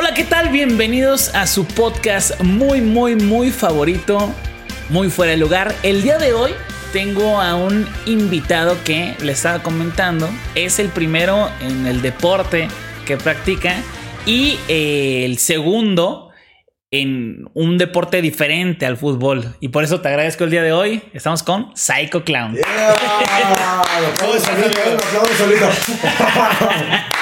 Hola, ¿qué tal? Bienvenidos a su podcast muy, muy, muy favorito, muy fuera de lugar. El día de hoy tengo a un invitado que le estaba comentando, es el primero en el deporte que practica y eh, el segundo en un deporte diferente al fútbol. Y por eso te agradezco el día de hoy. Estamos con Psycho Clown. Yeah. Aplausos solito, aplausos solito.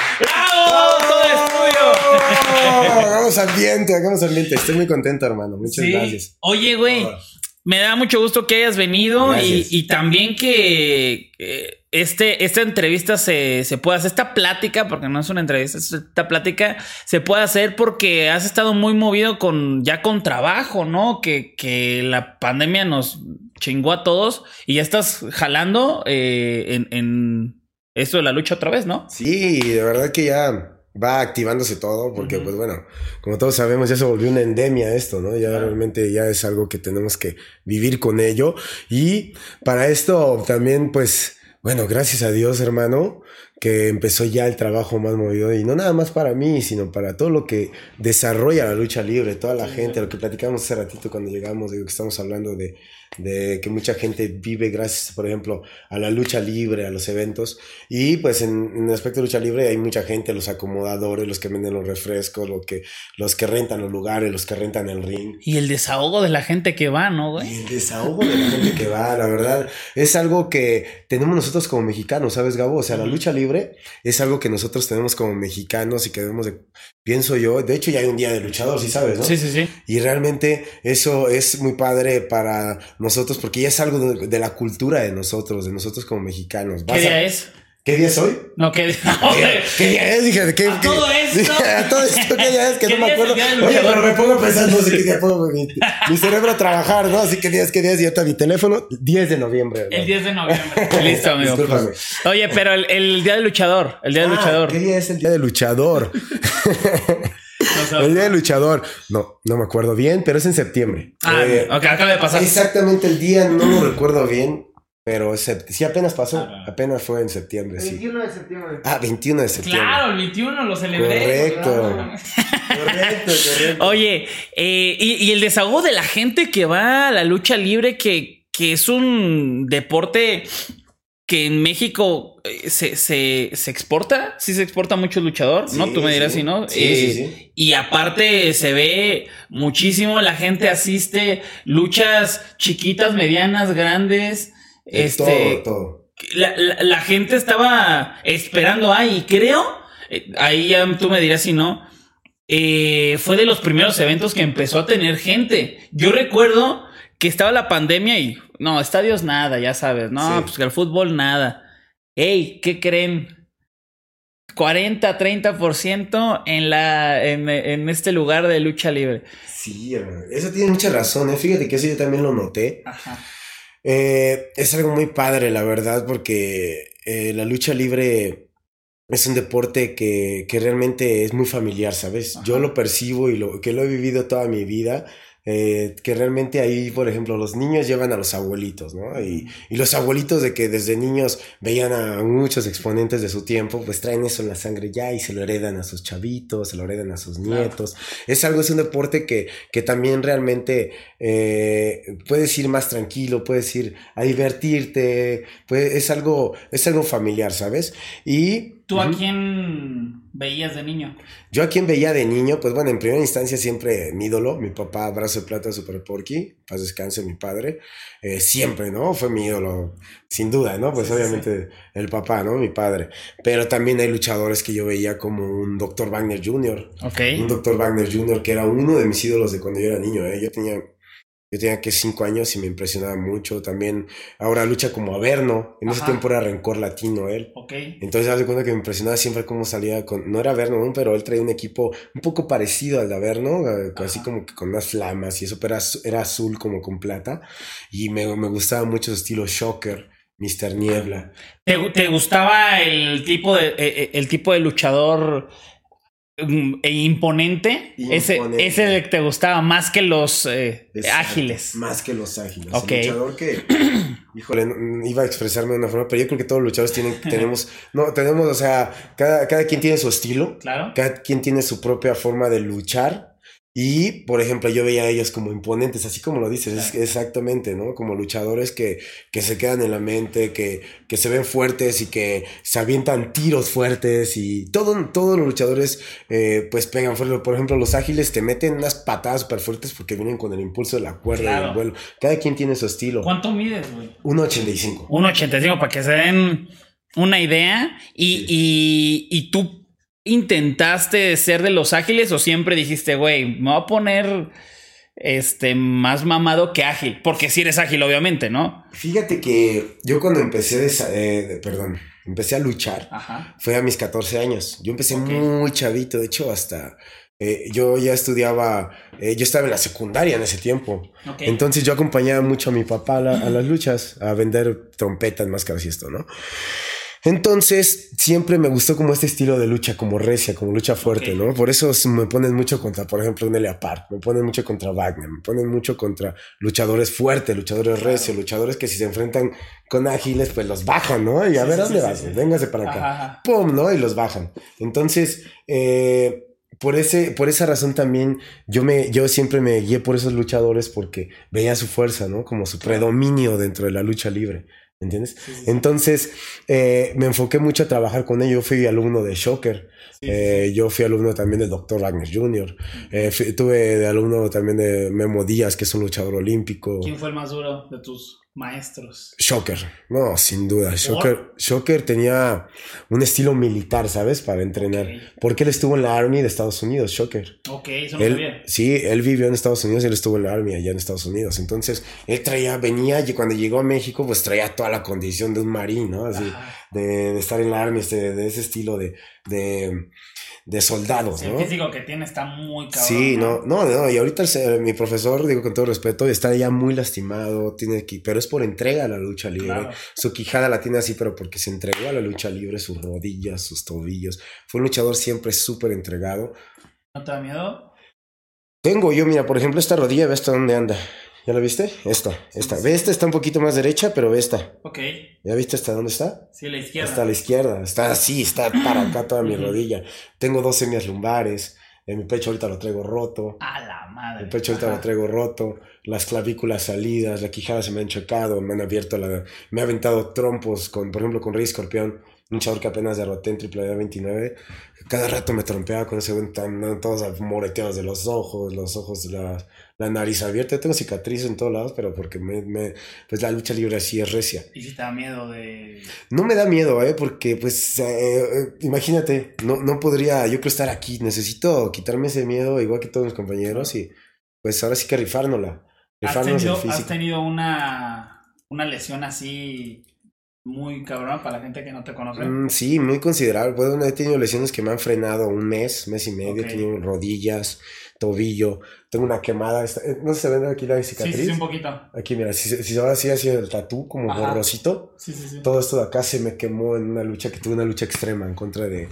Hagamos ambiente, hagamos ambiente. Estoy muy contento, hermano. Muchas Sí. gracias. Oye, güey, me da mucho gusto que hayas venido y, también que eh, este, esta entrevista se, se pueda hacer, esta plática, porque no es una entrevista, es esta plática se puede hacer porque has estado muy movido con ya con trabajo, ¿no? Que, que la pandemia nos chingó a todos y ya estás jalando eh, en, en esto de la lucha otra vez, ¿no? Sí, de verdad que ya va activándose todo, porque pues bueno, como todos sabemos, ya se volvió una endemia esto, ¿no? Ya realmente ya es algo que tenemos que vivir con ello. Y para esto también, pues, bueno, gracias a Dios, hermano, que empezó ya el trabajo más movido y no nada más para mí, sino para todo lo que desarrolla la lucha libre, toda la Sí, gente, sí. lo que platicamos hace ratito cuando llegamos, digo que estamos hablando de, de que mucha gente vive gracias, por ejemplo, a la lucha libre, a los eventos. Y pues en, en el aspecto de lucha libre hay mucha gente, los acomodadores, los que venden los refrescos, los que, los que rentan los lugares, los que rentan el ring. Y el desahogo de la gente que va, ¿no, güey? Y el desahogo de la gente que va, la verdad, es algo que tenemos nosotros como mexicanos, ¿sabes, Gabo? O sea, la lucha libre es algo que nosotros tenemos como mexicanos y que debemos de, pienso yo, de hecho ya hay un día de luchador, sí sabes, ¿no? Sí, sí, sí. Y realmente eso es muy padre para nosotros porque ya es algo de, de la cultura de nosotros, de nosotros como mexicanos. ¿Qué a- día es? ¿Qué día es hoy? No, ¿qué día? ¿Qué, qué día es? Dije, ¿qué, A qué- todo esto. Dije, a todo esto, ¿qué día es? Que ¿Qué no me acuerdo. Oye, pero me pongo a pensar, no sé qué día pongo mi, mi cerebro a trabajar, ¿no? Así que día es, qué día es, y ahorita mi teléfono, 10 de noviembre. El ¿no? 10 de noviembre. Listo, amigo. Discúlpame. Oye, pero el, el día del luchador. El día del Ah, luchador. ¿Qué día es el día del luchador? El día del luchador. No, no me acuerdo bien, pero es en septiembre. Ah, Eh, ok, acaba de pasar. Exactamente el día, no lo recuerdo bien, pero sí apenas pasó, Ah, apenas fue en septiembre, sí. 21 de septiembre. Ah, 21 de septiembre. Claro, el 21 lo celebré. Correcto. Claro. Correcto, correcto. Oye, eh, y, y el desahogo de la gente que va a la lucha libre, que, que es un deporte que en México eh, se, se, se exporta, sí se exporta mucho luchador, ¿no? Tú me dirás sí. si no. Sí, Eh, sí, sí. Y aparte se ve muchísimo, la gente asiste, luchas chiquitas, medianas, grandes. De Este, todo, todo. la, la- la gente estaba esperando ahí, creo, eh, ahí ya tú me dirás si no, eh, fue de los primeros eventos que empezó a tener gente. Yo recuerdo que estaba la pandemia y, no, estadios nada, ya sabes, no, Sí. pues que el fútbol nada. Ey, ¿qué creen? 40, 30% en, la, en, en este lugar de lucha libre. Sí, hermano. Eso tiene mucha razón, ¿eh? Fíjate que eso yo también lo noté. Ajá. Eh, es algo muy padre, la verdad, porque eh, la lucha libre es un deporte que, que realmente es muy familiar, ¿sabes? Ajá. Yo lo percibo y lo que lo he vivido toda mi vida. Eh, que realmente ahí, por ejemplo, los niños llevan a los abuelitos, ¿no? Y, y los abuelitos de que desde niños veían a muchos exponentes de su tiempo, pues traen eso en la sangre ya y se lo heredan a sus chavitos, se lo heredan a sus Claro. nietos. Es algo, es un deporte que, que también realmente eh, puedes ir más tranquilo, puedes ir a divertirte, pues es algo, es algo familiar, ¿sabes? Y ¿Tú a quién veías de niño? yo a quien veía de niño, pues bueno, en primera instancia siempre mi ídolo, mi papá, brazo de plata, super porky, paz descanse mi padre, eh, siempre, ¿no? Fue mi ídolo, sin duda, ¿no? Pues Sí, sí, obviamente el papá, ¿no? Mi padre. Pero también hay luchadores que yo veía como un Dr. Wagner Jr., Ok. un Dr. Wagner Jr., que era uno de mis ídolos de cuando yo era niño, ¿eh? Yo tenía, yo tenía que cinco años y me impresionaba mucho. También ahora lucha como Averno, en ese tiempo era Rencor Latino él. Ok. Entonces, haz de cuenta que me impresionaba siempre cómo salía con. No era Averno aún, pero él traía un equipo un poco parecido al de Averno, eh, así como que con unas flamas y eso, pero era, azu- era azul como con plata. Y me, me gustaba mucho su estilo Shocker, Mr. Niebla. ¿Te, te gustaba el tipo de eh, eh, el tipo de luchador e imponente, ese, Imponente. ese te gustaba más que los eh, ágiles. Más que los ágiles. Ok. El luchador que, híjole, n- iba a expresarme de una forma, pero yo creo que todos los luchadores tienen, tenemos, no, tenemos, o sea, cada, cada quien tiene su estilo, Claro. cada quien tiene su propia forma de luchar. Y, por ejemplo, yo veía a ellos como imponentes, así como lo dices, es- exactamente, ¿no? Como luchadores que, que se quedan en la mente, que, que se ven fuertes y que se avientan tiros fuertes y todo, todos los luchadores eh, pues pegan fuerte. Por ejemplo, los ágiles te meten unas patadas súper fuertes porque vienen con el impulso de la cuerda y Claro. el vuelo. Cada quien tiene su estilo. ¿Cuánto mides, güey? 1.85. 1.85 para que se den una idea. Y, Sí. y, y tú intentaste ser de los ágiles o siempre dijiste, güey, me voy a poner este más mamado que ágil. Porque si eres ágil, obviamente, ¿no? Fíjate que yo cuando empecé, de, eh, perdón, empecé a luchar, Ajá. fue a mis 14 años. Yo empecé muy chavito, de hecho hasta eh, yo ya estudiaba, eh, yo estaba en la secundaria en ese tiempo. Entonces yo acompañaba mucho a mi papá a, la- a las luchas, a vender trompetas, máscaras y esto, ¿no? Entonces siempre me gustó como este estilo de lucha, como recia, como lucha fuerte. ¿no? Por eso me ponen mucho contra, por ejemplo, un Elia Park, me ponen mucho contra Wagner, me ponen mucho contra luchadores fuertes, luchadores recios, luchadores que si se enfrentan con ágiles, pues los bajan, ¿no? Y a Sí, ver, sí, ¿a ¿dónde sí, vas? Véngase para acá. Ajá. ¡Pum! ¿no? Y los bajan. Entonces, eh, por, ese, por esa razón también yo, me, yo siempre me guié por esos luchadores porque veía su fuerza, ¿no? Como su predominio dentro de la lucha libre. ¿Entiendes? Sí, sí, sí. Entonces, eh, me enfoqué mucho a trabajar con ellos. Yo fui alumno de Shocker. Eh, yo fui alumno también del Dr. Wagner Jr. Eh, fui- tuve de alumno también de Memo Díaz, que es un luchador olímpico. ¿Quién fue el más duro de tus maestros? Shocker, no, sin duda. Shocker, Shocker tenía un estilo militar, ¿sabes? Para entrenar. Porque él estuvo en la Army de Estados Unidos, Shocker. Ok, eso no Él, sabía. sí, él vivió en Estados Unidos y él estuvo en la Army allá en Estados Unidos. Entonces, él traía, venía y cuando llegó a México, pues traía toda la condición de un marín, ¿no? Así, de estar en la Army, este, de ese estilo de, de, de soldados, Sí, ¿no? El físico que tiene está muy cabrón. Sí, no, no, no, y ahorita el mi profesor, digo con todo respeto, está ya muy lastimado, tiene que, pero es por entrega a la lucha libre. Claro. Su quijada la tiene así, pero porque se entregó a la lucha libre, sus rodillas, sus tobillos. Fue un luchador siempre súper entregado. ¿No te da miedo? Tengo yo, mira, por ejemplo, esta rodilla, ve hasta dónde anda. ¿Ya la viste? Esta, esta. Ve, esta está un poquito más derecha, pero ve esta. Ok. ¿Ya viste hasta dónde está? Sí, la izquierda. Hasta la izquierda, está así, está para acá toda mi rodilla. Tengo dos semias lumbares, en mi pecho ahorita lo traigo roto. A la madre. El pecho ahorita Ajá. lo traigo roto, las clavículas salidas, la quijada se me han chocado, me han abierto la... Me ha aventado trompos, con, por ejemplo, con Rey Escorpión, un chador que apenas derroté en Triple A 29. Cada rato me trompeaba con ese güey, tan- ¿no? todos moreteados de los ojos, los ojos, la, la nariz abierta. Yo tengo cicatrices en todos lados, pero porque me, me- pues la lucha libre así es recia. Y si te da miedo de. No me da miedo, ¿eh? Porque, pues, eh, eh, imagínate, no, no podría yo creo estar aquí. Necesito quitarme ese miedo, igual que todos mis compañeros, y pues ahora sí que rifárnosla. ¿Has tenido, el has tenido una, una lesión así muy cabrón para la gente que no te conoce? Mm, sí, muy considerable. Bueno, he tenido lesiones que me han frenado un mes, mes y medio. Ok. He tenido rodillas, tobillo. Tengo una quemada. eh, no se ve aquí la cicatriz. sí, sí, un poquito. Aquí, mira, si, si se va así, así el tatú, como Ajá. borrosito. Sí, sí, sí. Todo esto de acá se me quemó en una lucha que tuve una lucha extrema en contra de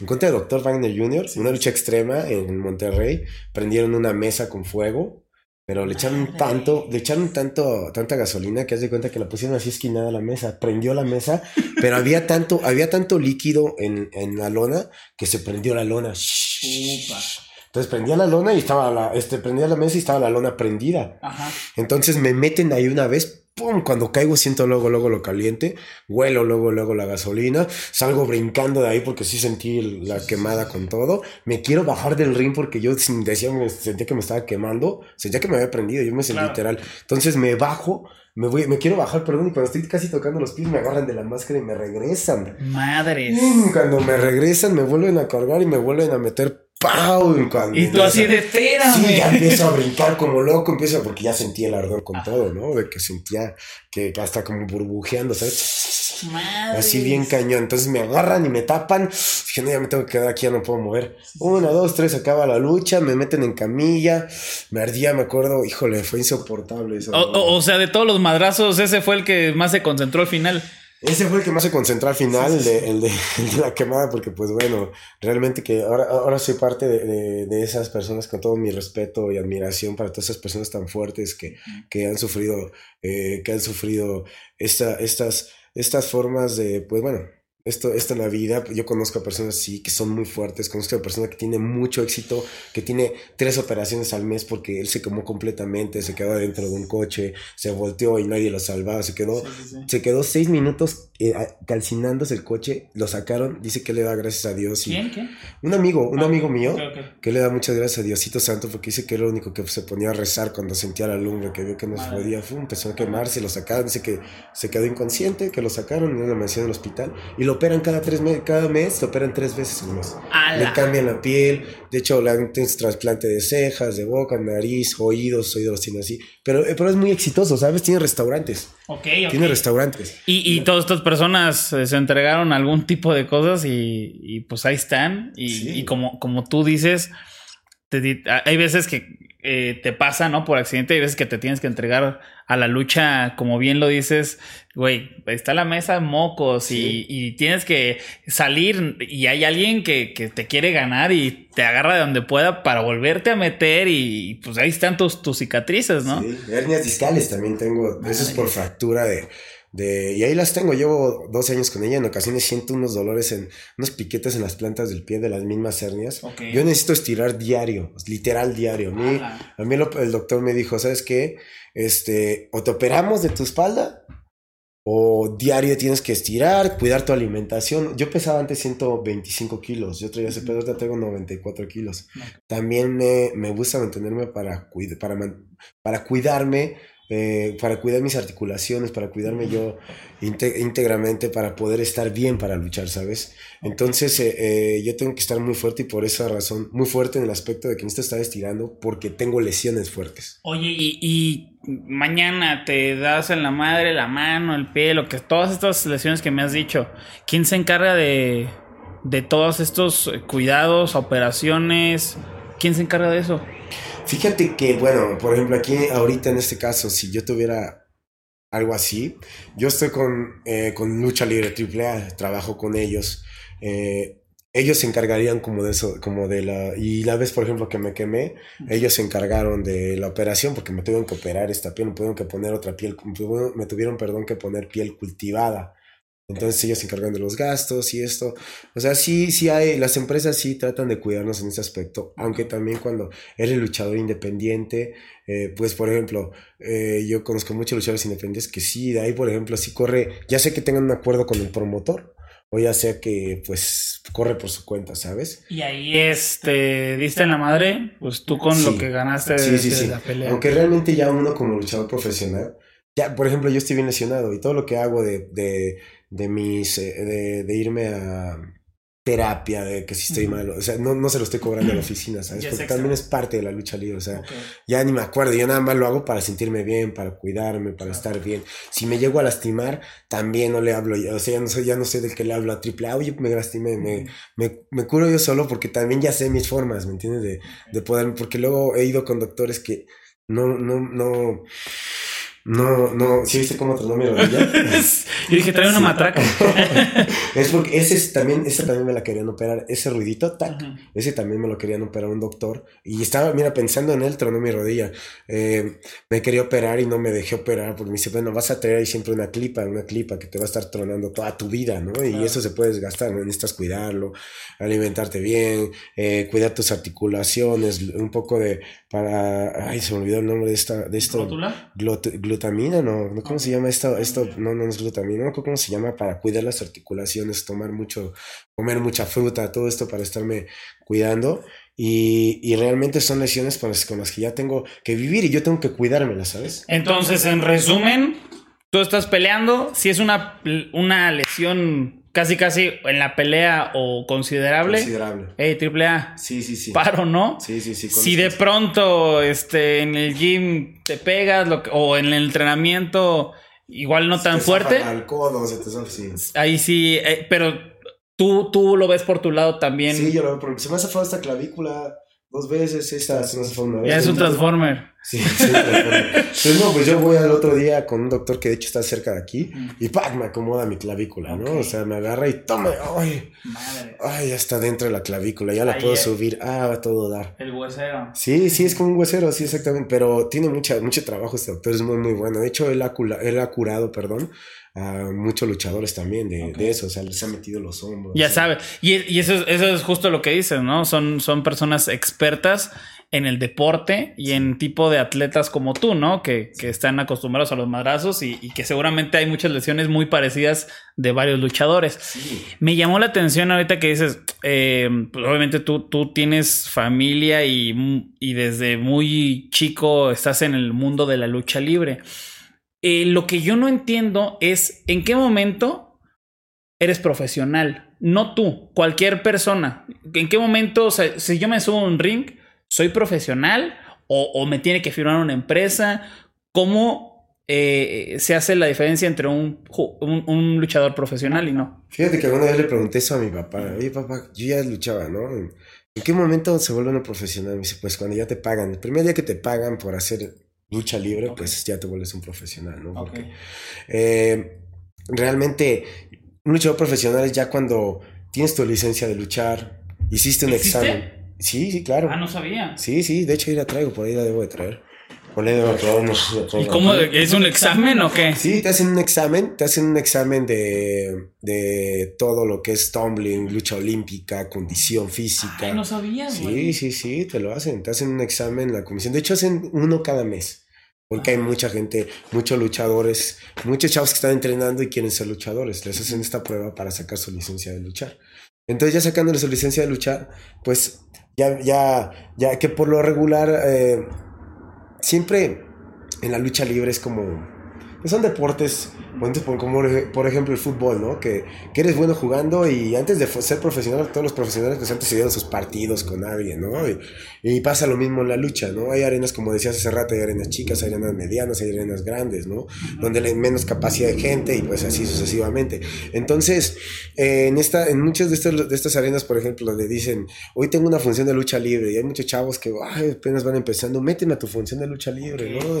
en contra de Dr. Wagner Jr., una lucha extrema en Monterrey, prendieron una mesa con fuego, pero le echaron tanto, le echaron tanto tanta gasolina que haz de cuenta que la pusieron así esquinada a la mesa, prendió la mesa, pero había tanto había tanto líquido en, en la lona que se prendió la lona. Upa. Entonces prendía la lona y estaba la este prendía la mesa y estaba la lona prendida. Ajá. Entonces me meten ahí una vez, ¡pum! Cuando caigo siento luego, luego lo caliente, huelo luego, luego la gasolina, salgo brincando de ahí porque sí sentí la quemada con todo. Me quiero bajar del ring porque yo decía, me sentía que me estaba quemando, sentía que me había prendido, yo me sentí Claro. literal. Entonces me bajo, me voy, me quiero bajar, perdón, y cuando estoy casi tocando los pies me agarran de la máscara y me regresan. Madres. ¡Pum! Cuando me regresan me vuelven a cargar y me vuelven a meter ¡pau! Y, cuando Y tú así de Sí, espérame. ya empiezo a brincar como loco, empiezo porque ya sentí el ardor con Ajá. todo, ¿no? De que sentía que hasta como burbujeando, ¿sabes? Así bien cañón. Entonces me agarran y me tapan. Dije, no, ya me tengo que quedar aquí, ya no puedo mover. Una, dos, tres, acaba la lucha, me meten en camilla. Me ardía, me acuerdo, híjole, fue insoportable eso. O, o- o sea, de todos los madrazos, ese fue el que más se concentró al final. Ese fue el que más se concentró al final, el, de, el, de, la quemada, porque pues bueno, realmente que ahora, ahora soy parte de, de, esas personas con todo mi respeto y admiración para todas esas personas tan fuertes que, que han sufrido, eh, que han sufrido esta, estas, estas formas de, pues bueno, esto, esto en la vida, yo conozco a personas así que son muy fuertes, conozco a personas que tienen mucho éxito, que tiene tres operaciones al mes porque él se quemó completamente, se quedó dentro de un coche, se volteó y nadie lo salvaba, se quedó, se quedó seis minutos eh, calcinándose el coche, lo sacaron, dice que le da gracias a Dios. Y ¿Quién? Un amigo, un ah, amigo mío, que le da muchas gracias a Diosito Santo porque dice que era lo único que se ponía a rezar cuando sentía la lumbre, que vio que no se podía, empezó a quemarse, lo sacaron, dice que se quedó inconsciente, que lo sacaron en una mansión del hospital y lo operan cada tres meses, cada mes, lo operan tres veces al mes. Le cambian la piel, de hecho le han trasplante de cejas, de boca, nariz, oídos, oídos los tiene así, pero, eh, pero es muy exitoso, ¿sabes? Tiene restaurantes. Ok, Tiene restaurantes. Y, y todas estas personas eh, se entregaron algún tipo de cosas y, y pues ahí están. Y, y, como, como tú dices, te, hay veces que eh, te pasa, ¿no? Por accidente, hay veces que te tienes que entregar a la lucha, como bien lo dices, güey, está la mesa mocos y, tienes que salir y hay alguien que, te quiere ganar y te agarra de donde pueda para volverte a meter y, pues ahí están tus, tus cicatrices, ¿no? Sí, hernias discales también tengo, eso es por fractura de de, y ahí las tengo, llevo 12 años con ella, en ocasiones siento unos dolores en unos piquetes en las plantas del pie de las mismas hernias. Yo necesito estirar diario, literal diario. A mí, a mí el doctor me dijo, ¿sabes qué? Este, o te operamos de tu espalda o diario tienes que estirar, cuidar tu alimentación. Yo pesaba antes 125 kilos, yo traía ese peso, ahorita tengo 94 kilos. También me, me, gusta mantenerme para, para, para cuidarme eh, para cuidar mis articulaciones, para cuidarme yo íntegramente, para poder estar bien para luchar, ¿sabes? Entonces eh, eh, yo tengo que estar muy fuerte y por esa razón, muy fuerte en el aspecto de que necesito estar estirando porque tengo lesiones fuertes. Oye, y, mañana te das en la madre, la mano, el pie, lo que todas estas lesiones que me has dicho, ¿quién se encarga de, de todos estos cuidados, operaciones? ¿Quién se encarga de eso? Fíjate que, bueno, por ejemplo, aquí ahorita en este caso, si yo tuviera algo así, yo estoy con, eh, con Lucha Libre AAA, trabajo con ellos. Eh, ellos se encargarían como de eso, como de la... Y la vez, por ejemplo, que me quemé, ellos se encargaron de la operación porque me tuvieron que operar esta piel, me tuvieron que poner otra piel, me tuvieron, perdón, que poner piel cultivada. Entonces ellos se encargan de los gastos y esto. O sea, sí, sí hay, las empresas sí tratan de cuidarnos en ese aspecto, aunque también cuando eres luchador independiente, eh, pues por ejemplo, eh, yo conozco muchos luchadores independientes que sí, de ahí por ejemplo, sí corre, ya sé que tengan un acuerdo con el promotor, o ya sea que pues corre por su cuenta, ¿sabes? Y ahí este diste en la madre, pues tú con lo que ganaste de, la pelea. Aunque realmente ya uno como luchador profesional, ya por ejemplo yo estoy bien lesionado y todo lo que hago de de mis, eh, de, de, irme a terapia, de que si estoy malo mal, o sea, no, no, se lo estoy cobrando a la oficina, ¿sabes? Porque también es parte de la lucha libre, o sea, ya ni me acuerdo, yo nada más lo hago para sentirme bien, para cuidarme, para estar bien. Si me llego a lastimar, también no le hablo, o sea, ya no soy, ya no sé del que le hablo a triple A, oye, me lastimé, me, me, me, curo yo solo porque también ya sé mis formas, ¿me entiendes? De, de poder, porque luego he ido con doctores que no, no, no, no, no, ¿sí viste cómo tronó mi rodilla? Yo dije, trae una matraca. es porque ese también, ese también me la querían operar, ese ruidito, tac, ese también me lo querían operar un doctor. Y estaba, mira, pensando en él, tronó mi rodilla. Eh, me quería operar y no me dejé operar porque me dice, bueno, vas a traer ahí siempre una clipa, una clipa que te va a estar tronando toda tu vida, ¿no? Y eso se puede desgastar, ¿no? necesitas cuidarlo, alimentarte bien, eh, cuidar tus articulaciones, un poco de, para, ay, se me olvidó el nombre de esta, de esto glutamina, no, no ¿cómo se llama esto? Esto no, no es glutamina, no cómo se llama para cuidar las articulaciones, tomar mucho, comer mucha fruta, todo esto para estarme cuidando. Y, y realmente son lesiones con las, con las que ya tengo que vivir y yo tengo que cuidármelas, ¿sabes? Entonces, en resumen, tú estás peleando, si es una, una lesión casi casi en la pelea o considerable. Considerable. Ey, triple A. Sí, sí, sí. Paro, ¿no? Sí, sí, sí. Si de pronto este, en el gym te pegas o en el entrenamiento igual no tan fuerte. Al codo, se te sí. Ahí sí, eh, pero tú, tú lo ves por tu lado también. Sí, yo lo veo porque se me ha zafado esta clavícula dos veces, esta se me ha zafado una vez. Ya es un transformer. Sí, sí, Pues no, pues yo voy al otro día con un doctor que de hecho está cerca de aquí mm. y ¡pac! me acomoda mi clavícula, ¿no? O sea, me agarra y tome, ¡ay! Madre. ¡Ay! Ya está dentro de la clavícula, ya la puedo subir, ¡ah! Va a todo dar. El huesero. Sí, sí, es como un huesero, sí, exactamente. Pero tiene mucha, mucho trabajo este doctor, es muy, muy bueno. De hecho, él ha, él ha curado, perdón, a muchos luchadores también de, de, eso, o sea, les ha metido los hombros. Ya sabe, y, y, eso, eso es justo lo que dices, ¿no? Son, son personas expertas en el deporte y en tipo de atletas como tú, ¿no? Que, que están acostumbrados a los madrazos y, y, que seguramente hay muchas lesiones muy parecidas de varios luchadores. Me llamó la atención ahorita que dices, eh, pues obviamente tú, tú tienes familia y, y desde muy chico estás en el mundo de la lucha libre. Eh, lo que yo no entiendo es en qué momento eres profesional. No tú, cualquier persona. ¿En qué momento, o sea, si yo me subo a un ring, soy profesional o, me tiene que firmar una empresa? ¿Cómo eh, se hace la diferencia entre un, un, luchador profesional y no? Fíjate que alguna vez le pregunté eso a mi papá. Oye, papá, yo ya luchaba, ¿no? ¿En qué momento se vuelve uno profesional? Me dice, pues cuando ya te pagan. El primer día que te pagan por hacer lucha libre, pues ya te vuelves un profesional, ¿no? Porque eh, realmente un luchador profesional es ya cuando tienes tu licencia de luchar, hiciste un examen. Sí, sí, claro. Ah, no sabía. Sí, sí, de hecho ahí la traigo, por ahí la debo de traer. ¿Y cómo? ¿Es un examen o qué? Sí, te hacen un examen, te hacen un examen de, de todo lo que es tumbling, lucha olímpica, condición física. Ay, no sabía, Sí, sí, sí, te lo hacen, te hacen un examen en la comisión. De hecho, hacen uno cada mes. Porque hay mucha gente, muchos luchadores, muchos chavos que están entrenando y quieren ser luchadores. Les hacen esta prueba para sacar su licencia de luchar. Entonces ya sacándole su licencia de luchar, pues ya, ya, ya que por lo regular eh, siempre en la lucha libre es como pues son deportes, como por ejemplo el fútbol, ¿no? Que, que, eres bueno jugando y antes de ser profesional, todos los profesionales pues antes se dieron sus partidos con alguien, ¿no? Y, pasa lo mismo en la lucha, ¿no? Hay arenas, como decías hace rato, hay arenas chicas, hay arenas medianas, hay arenas grandes, ¿no? Donde hay menos capacidad de gente y pues así sucesivamente. Entonces, eh, en, esta, en muchas de estas, de estas arenas, por ejemplo, le dicen, hoy tengo una función de lucha libre y hay muchos chavos que apenas van empezando, méteme a tu función de lucha libre, ¿no?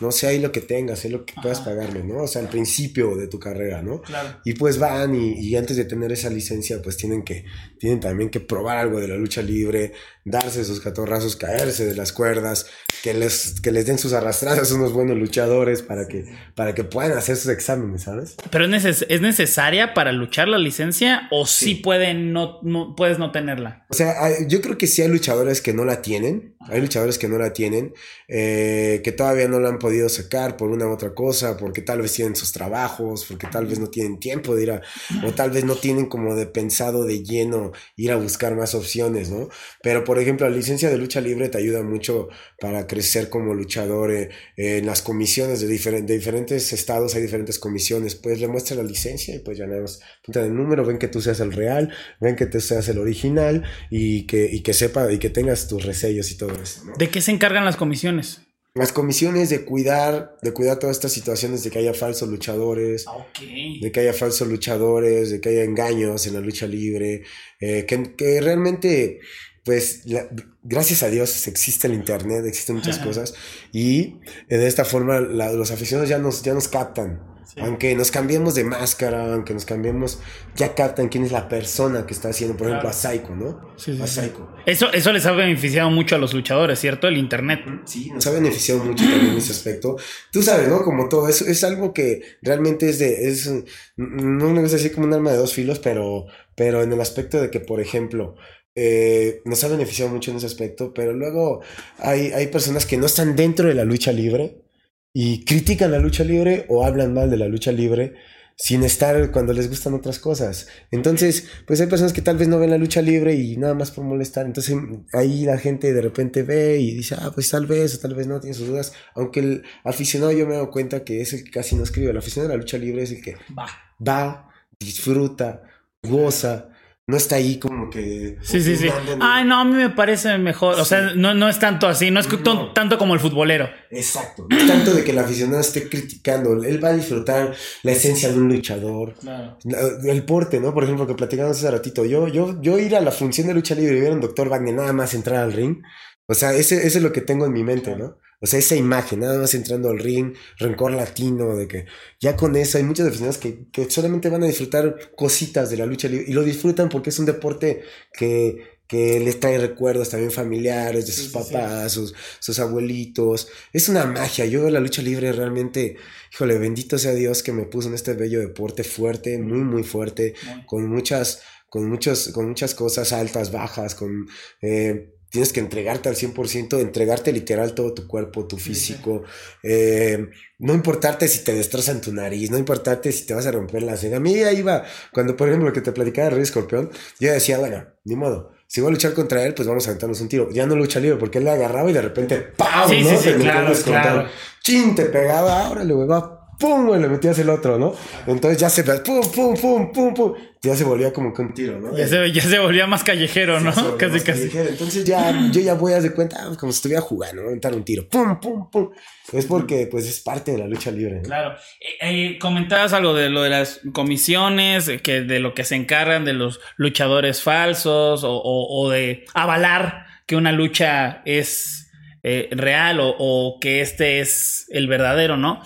No sé ahí lo que tengas, sé lo que puedas pagarme, ¿no? O sea, al principio de tu carrera, ¿no? Claro. Y pues van y, y, antes de tener esa licencia, pues tienen que, tienen también que probar algo de la lucha libre, darse sus catorrazos, caerse de las cuerdas, que les, que les den sus arrastradas unos buenos luchadores para que, para que puedan hacer sus exámenes, ¿sabes? Pero es, ¿es necesaria para luchar la licencia o sí, pueden no, no, puedes no tenerla? O sea, yo creo que sí hay luchadores que no la tienen, hay luchadores que no la tienen, eh, que todavía no la han podido sacar por una u otra cosa, porque tal vez tienen sus trabajos, porque tal vez no tienen tiempo de ir a, o tal vez no tienen como de pensado de lleno ir a buscar más opciones, ¿no? Pero por ejemplo, la licencia de lucha libre te ayuda mucho para crecer como luchador eh, en las comisiones de, de, diferentes estados, hay diferentes comisiones, pues le muestra la licencia y pues ya nada más punta el número, ven que tú seas el real, ven que tú seas el original y que, y que sepa y que tengas tus resellos y todo eso. ¿De qué se encargan las comisiones? Las comisiones de cuidar, de cuidar todas estas situaciones de que haya falsos luchadores, ah, de que haya falsos luchadores, de que haya engaños en la lucha libre, eh, que, que, realmente, pues, gracias a Dios existe el internet, existen muchas cosas y de esta forma los aficionados ya nos, ya nos captan. Aunque nos cambiemos de máscara, aunque nos cambiemos, ya captan quién es la persona que está haciendo, por ejemplo, a Psycho, ¿no? a Psycho. Eso, eso les ha beneficiado mucho a los luchadores, ¿cierto? El internet. Sí, nos ha beneficiado mucho también en ese aspecto. Tú sabes, ¿no? Como todo eso, es algo que realmente es de, es, no me gusta decir como un arma de dos filos, pero, pero en el aspecto de que, por ejemplo, eh, nos ha beneficiado mucho en ese aspecto, pero luego hay, hay personas que no están dentro de la lucha libre y critican la lucha libre o hablan mal de la lucha libre sin estar cuando les gustan otras cosas. Entonces, pues hay personas que tal vez no ven la lucha libre y nada más por molestar. Entonces ahí la gente de repente ve y dice, ah, pues tal vez o tal vez no, tiene sus dudas. Aunque el aficionado yo me doy cuenta que es el que casi no escribe. El aficionado de la lucha libre es el que va, va disfruta, goza no está ahí como que. Sí, sí, sí. Ay, no, a mí me parece mejor. O sea, no, no es tanto así, no es tanto como el futbolero. Exacto. No es tanto de que el aficionado esté criticando. Él va a disfrutar la esencia de un luchador. Claro. El porte, ¿no? Por ejemplo, que platicamos hace ratito. Yo, yo, yo ir a la función de lucha libre y ver a un doctor Wagner nada más entrar al ring. O sea, ese, ese es lo que tengo en mi mente, ¿no? O sea, esa imagen, nada más entrando al ring, rencor latino, de que ya con eso hay muchos aficionados que, que solamente van a disfrutar cositas de la lucha libre y lo disfrutan porque es un deporte que, que les trae recuerdos también familiares de sus papás, Sus, sus abuelitos. Es una magia. Yo veo la lucha libre realmente, híjole, bendito sea Dios que me puso en este bello deporte fuerte, muy, muy fuerte, con muchas, con muchos, con muchas cosas altas, bajas, con eh, tienes que entregarte al 100%, entregarte literal todo tu cuerpo, tu físico, eh, no importarte si te destrozan tu nariz, no importarte si te vas a romper la ceja. A mí ya iba, cuando por ejemplo lo que te platicaba de Rey Escorpión, yo decía, bueno, ni modo, si voy a luchar contra él, pues vamos a aventarnos un tiro. Ya no lucha libre porque él le agarraba y de repente, ¡pam! Sí, ¿no? sí, sí, claro, claro. ¡Chin! Te pegaba, órale, güey, va, ¡pum! Y le metías el otro, ¿no? Entonces ya se, ¡pum, pum, pum, pum, pum! Ya se volvía como que un tiro, ¿no? Ya se, ya se volvía más callejero, ¿no? Sí, casi, más casi. callejero. Entonces ya, yo ya voy a de cuenta, ah, como si estuviera jugando, ¿no? Aventar un tiro. ¡Pum, pum, pum! Es porque, pues, es parte de la lucha libre, ¿no? Claro. Eh, eh, comentabas algo de lo de las comisiones, eh, que de lo que se encargan de los luchadores falsos o, o- o de avalar que una lucha es eh, real o, o que este es el verdadero, ¿no?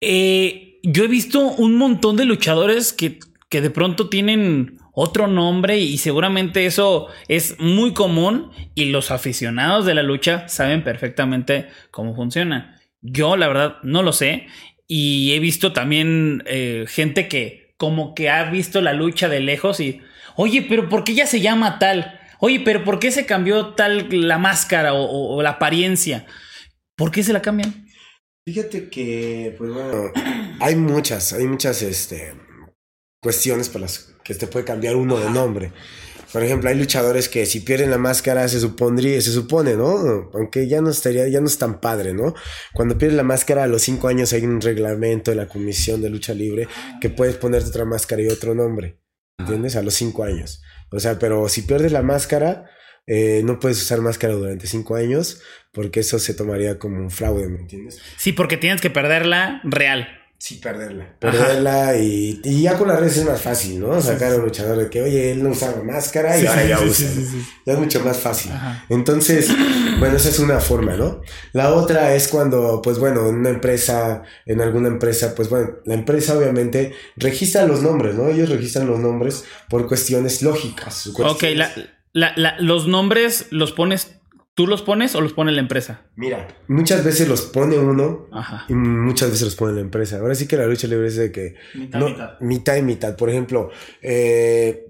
Eh, yo he visto un montón de luchadores que, que de pronto tienen otro nombre y seguramente eso es muy común y los aficionados de la lucha saben perfectamente cómo funciona. Yo la verdad no lo sé y he visto también eh, gente que como que ha visto la lucha de lejos y, oye, pero ¿por qué ya se llama tal? Oye, pero ¿por qué se cambió tal la máscara o, o- o la apariencia? ¿Por qué se la cambian? Fíjate que, pues bueno, hay muchas, hay muchas, este, cuestiones por las que te puede cambiar uno de nombre. Por ejemplo, hay luchadores que si pierden la máscara se supondría, se supone, ¿no? Aunque ya no estaría, ya no es tan padre, ¿no? Cuando pierdes la máscara a los cinco años hay un reglamento de la Comisión de Lucha Libre que puedes ponerte otra máscara y otro nombre, ¿entiendes? A los cinco años. O sea, pero si pierdes la máscara, eh, no puedes usar máscara durante cinco años porque eso se tomaría como un fraude, ¿me entiendes? Sí, porque tienes que perderla real. Sí, perderla. Perderla y, y ya con las redes es más fácil, ¿no? Sacar a un luchador de que, oye, él no usaba máscara y ahora ya usa. Ya es mucho más fácil. Ajá. Entonces, bueno, esa es una forma, ¿no? La otra es cuando, pues bueno, en una empresa, en alguna empresa, pues bueno, la empresa obviamente registra los nombres, ¿no? Ellos registran los nombres por cuestiones lógicas. Ok, cuestiones- la, la- la- los nombres los pones, ¿tú los pones o los pone la empresa? Mira, muchas veces los pone uno Ajá. y muchas veces los pone la empresa. Ahora sí que la lucha libre es de que Mitad, no, mitad. mitad y mitad. Por ejemplo, eh,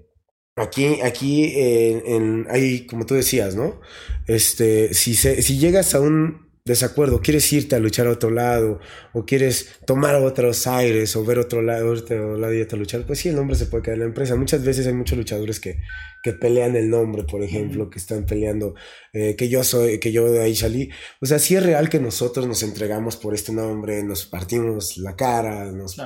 aquí, aquí eh, en, hay, como tú decías, ¿no? Este, si, se, si llegas a un desacuerdo, quieres irte a luchar a otro lado, o quieres tomar otros aires, o ver otro lado, otro lado y a luchar, pues sí, el nombre se puede quedar en la empresa. Muchas veces hay muchos luchadores que, que pelean el nombre, por ejemplo, que están peleando, eh, que yo soy, que yo de ahí salí. O sea, sí es real que nosotros nos entregamos por este nombre, nos partimos la cara, nos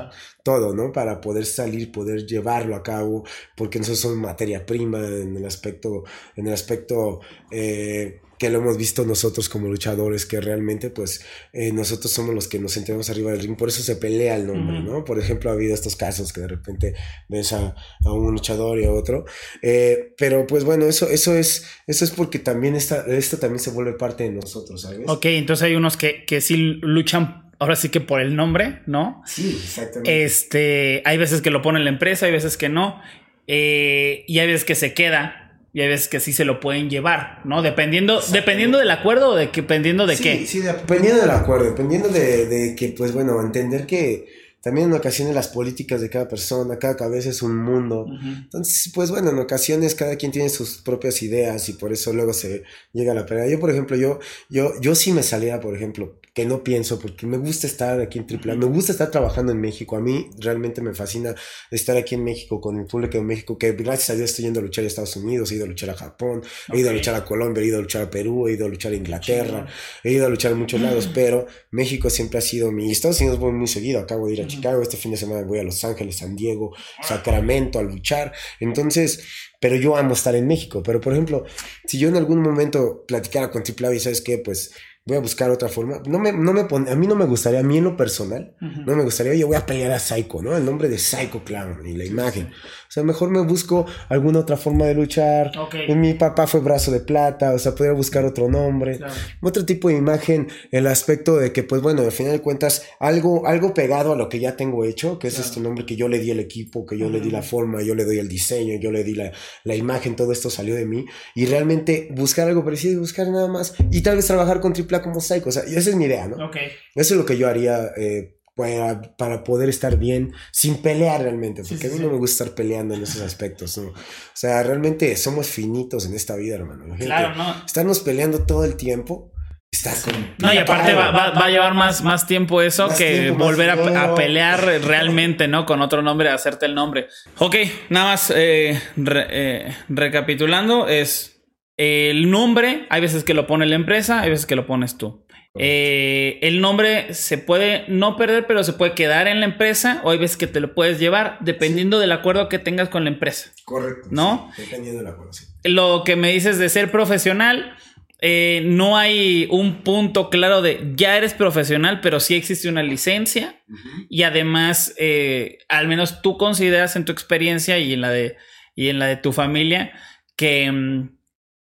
todo, ¿no? Para poder salir, poder llevarlo a cabo, porque nosotros somos materia prima en el aspecto, en el aspecto eh, que lo hemos visto nosotros como luchadores, que realmente, pues, eh, nosotros somos los que nos sentimos arriba del ring, por eso se pelea el nombre. ¿no? Por ejemplo, ha habido estos casos que de repente ves a, a un luchador y a otro, eh, pero pues bueno, eso, eso es, eso es porque también esta, esto también se vuelve parte de nosotros, ¿sabes? Ok, entonces hay unos que, que sí luchan, ahora sí que por el nombre, ¿no? Sí, exactamente. Este, hay veces que lo pone la empresa, hay veces que no. eh, y hay veces que se queda. Y hay veces que sí se lo pueden llevar, ¿no? Dependiendo, dependiendo del acuerdo o de que, dependiendo de sí, qué. Sí, dependiendo del acuerdo, dependiendo de, de que, pues bueno, entender que también en ocasiones las políticas de cada persona, cada cabeza es un mundo. Entonces, pues bueno, en ocasiones cada quien tiene sus propias ideas y por eso luego se llega a la pelea. Yo, por ejemplo, yo, yo, yo sí me salía, por ejemplo, que no pienso, porque me gusta estar aquí en AAA, me gusta estar trabajando en México. A mí realmente me fascina estar aquí en México con el público de México, que gracias a Dios estoy yendo a luchar a Estados Unidos, he ido a luchar a Japón, he ido a luchar a Colombia, he ido a luchar a Perú, he ido a luchar a Inglaterra, he ido a luchar en muchos lados, pero México siempre ha sido mi. y Estados Unidos voy muy seguido. Acabo de ir a. Chicago, este fin de semana voy a Los Ángeles, San Diego, Sacramento a luchar. Entonces, pero yo amo estar en México. Pero por ejemplo, si yo en algún momento platicara con AAA y sabes qué, pues voy a buscar otra forma. No me, no me pone, a mí no me gustaría, a mí en lo personal, no me gustaría, yo voy a pelear a Psycho, ¿no? El nombre de Psycho Clown y la imagen. O sea, mejor me busco alguna otra forma de luchar. Mi papá fue brazo de plata, o sea, podría buscar otro nombre, otro tipo de imagen, el aspecto de que, pues bueno, al final de cuentas, algo, algo pegado a lo que ya tengo hecho, que es este nombre que yo le di al equipo, que yo le di la forma, yo le doy el diseño, yo le di la, la imagen, todo esto salió de mí. Y realmente buscar algo parecido y buscar nada más. Y tal vez trabajar con AAA como Psycho. O sea, esa es mi idea, ¿no? Ok. Eso es lo que yo haría eh, para, para, poder estar bien sin pelear realmente. Porque a mí no me gusta estar peleando en esos aspectos, ¿no? O sea, realmente somos finitos en esta vida, hermano. claro, ¿no? Estarnos peleando todo el tiempo. Está no, y aparte va, va, a llevar más, más tiempo eso que volver a, pelear realmente, ¿no? Con otro nombre, hacerte el nombre. Ok, nada más eh, eh, recapitulando, es el nombre, hay veces que lo pone la empresa, hay veces que lo pones tú. Eh, el nombre se puede no perder, pero se puede quedar en la empresa o hay veces que te lo puedes llevar dependiendo del acuerdo que tengas con la empresa. Correcto. ¿No? dependiendo del acuerdo, Lo que me dices de ser profesional, eh, no hay un punto claro de ya eres profesional, pero sí existe una licencia y además, eh, al menos tú consideras en tu experiencia y en la de, y en la de tu familia que mm,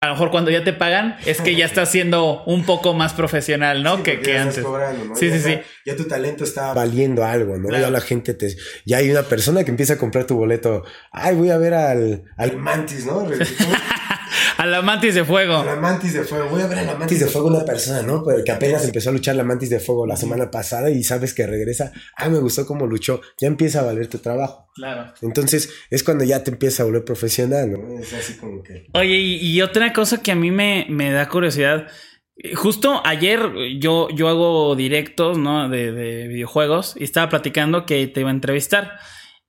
a lo mejor cuando ya te pagan es que ya estás siendo un poco más profesional, ¿no? que, que antes. Sí, sí, sí. Ya tu talento está valiendo algo, ¿no? Ya la gente te. Ya hay una persona que empieza a comprar tu boleto. Ay, voy a ver al, al Mantis, ¿no? a la mantis de fuego. A la mantis de fuego. Voy a ver a la mantis de fuego una persona, ¿no? Pero que apenas empezó a luchar la mantis de fuego la semana pasada y sabes que regresa. Ah, me gustó cómo luchó. Ya empieza a valer tu trabajo. Claro. Entonces es cuando ya te empieza a volver profesional, ¿no? Es así como que. Oye, y, otra cosa que a mí me, me da curiosidad. Justo ayer yo, yo hago directos, ¿no? De, de videojuegos y estaba platicando que te iba a entrevistar.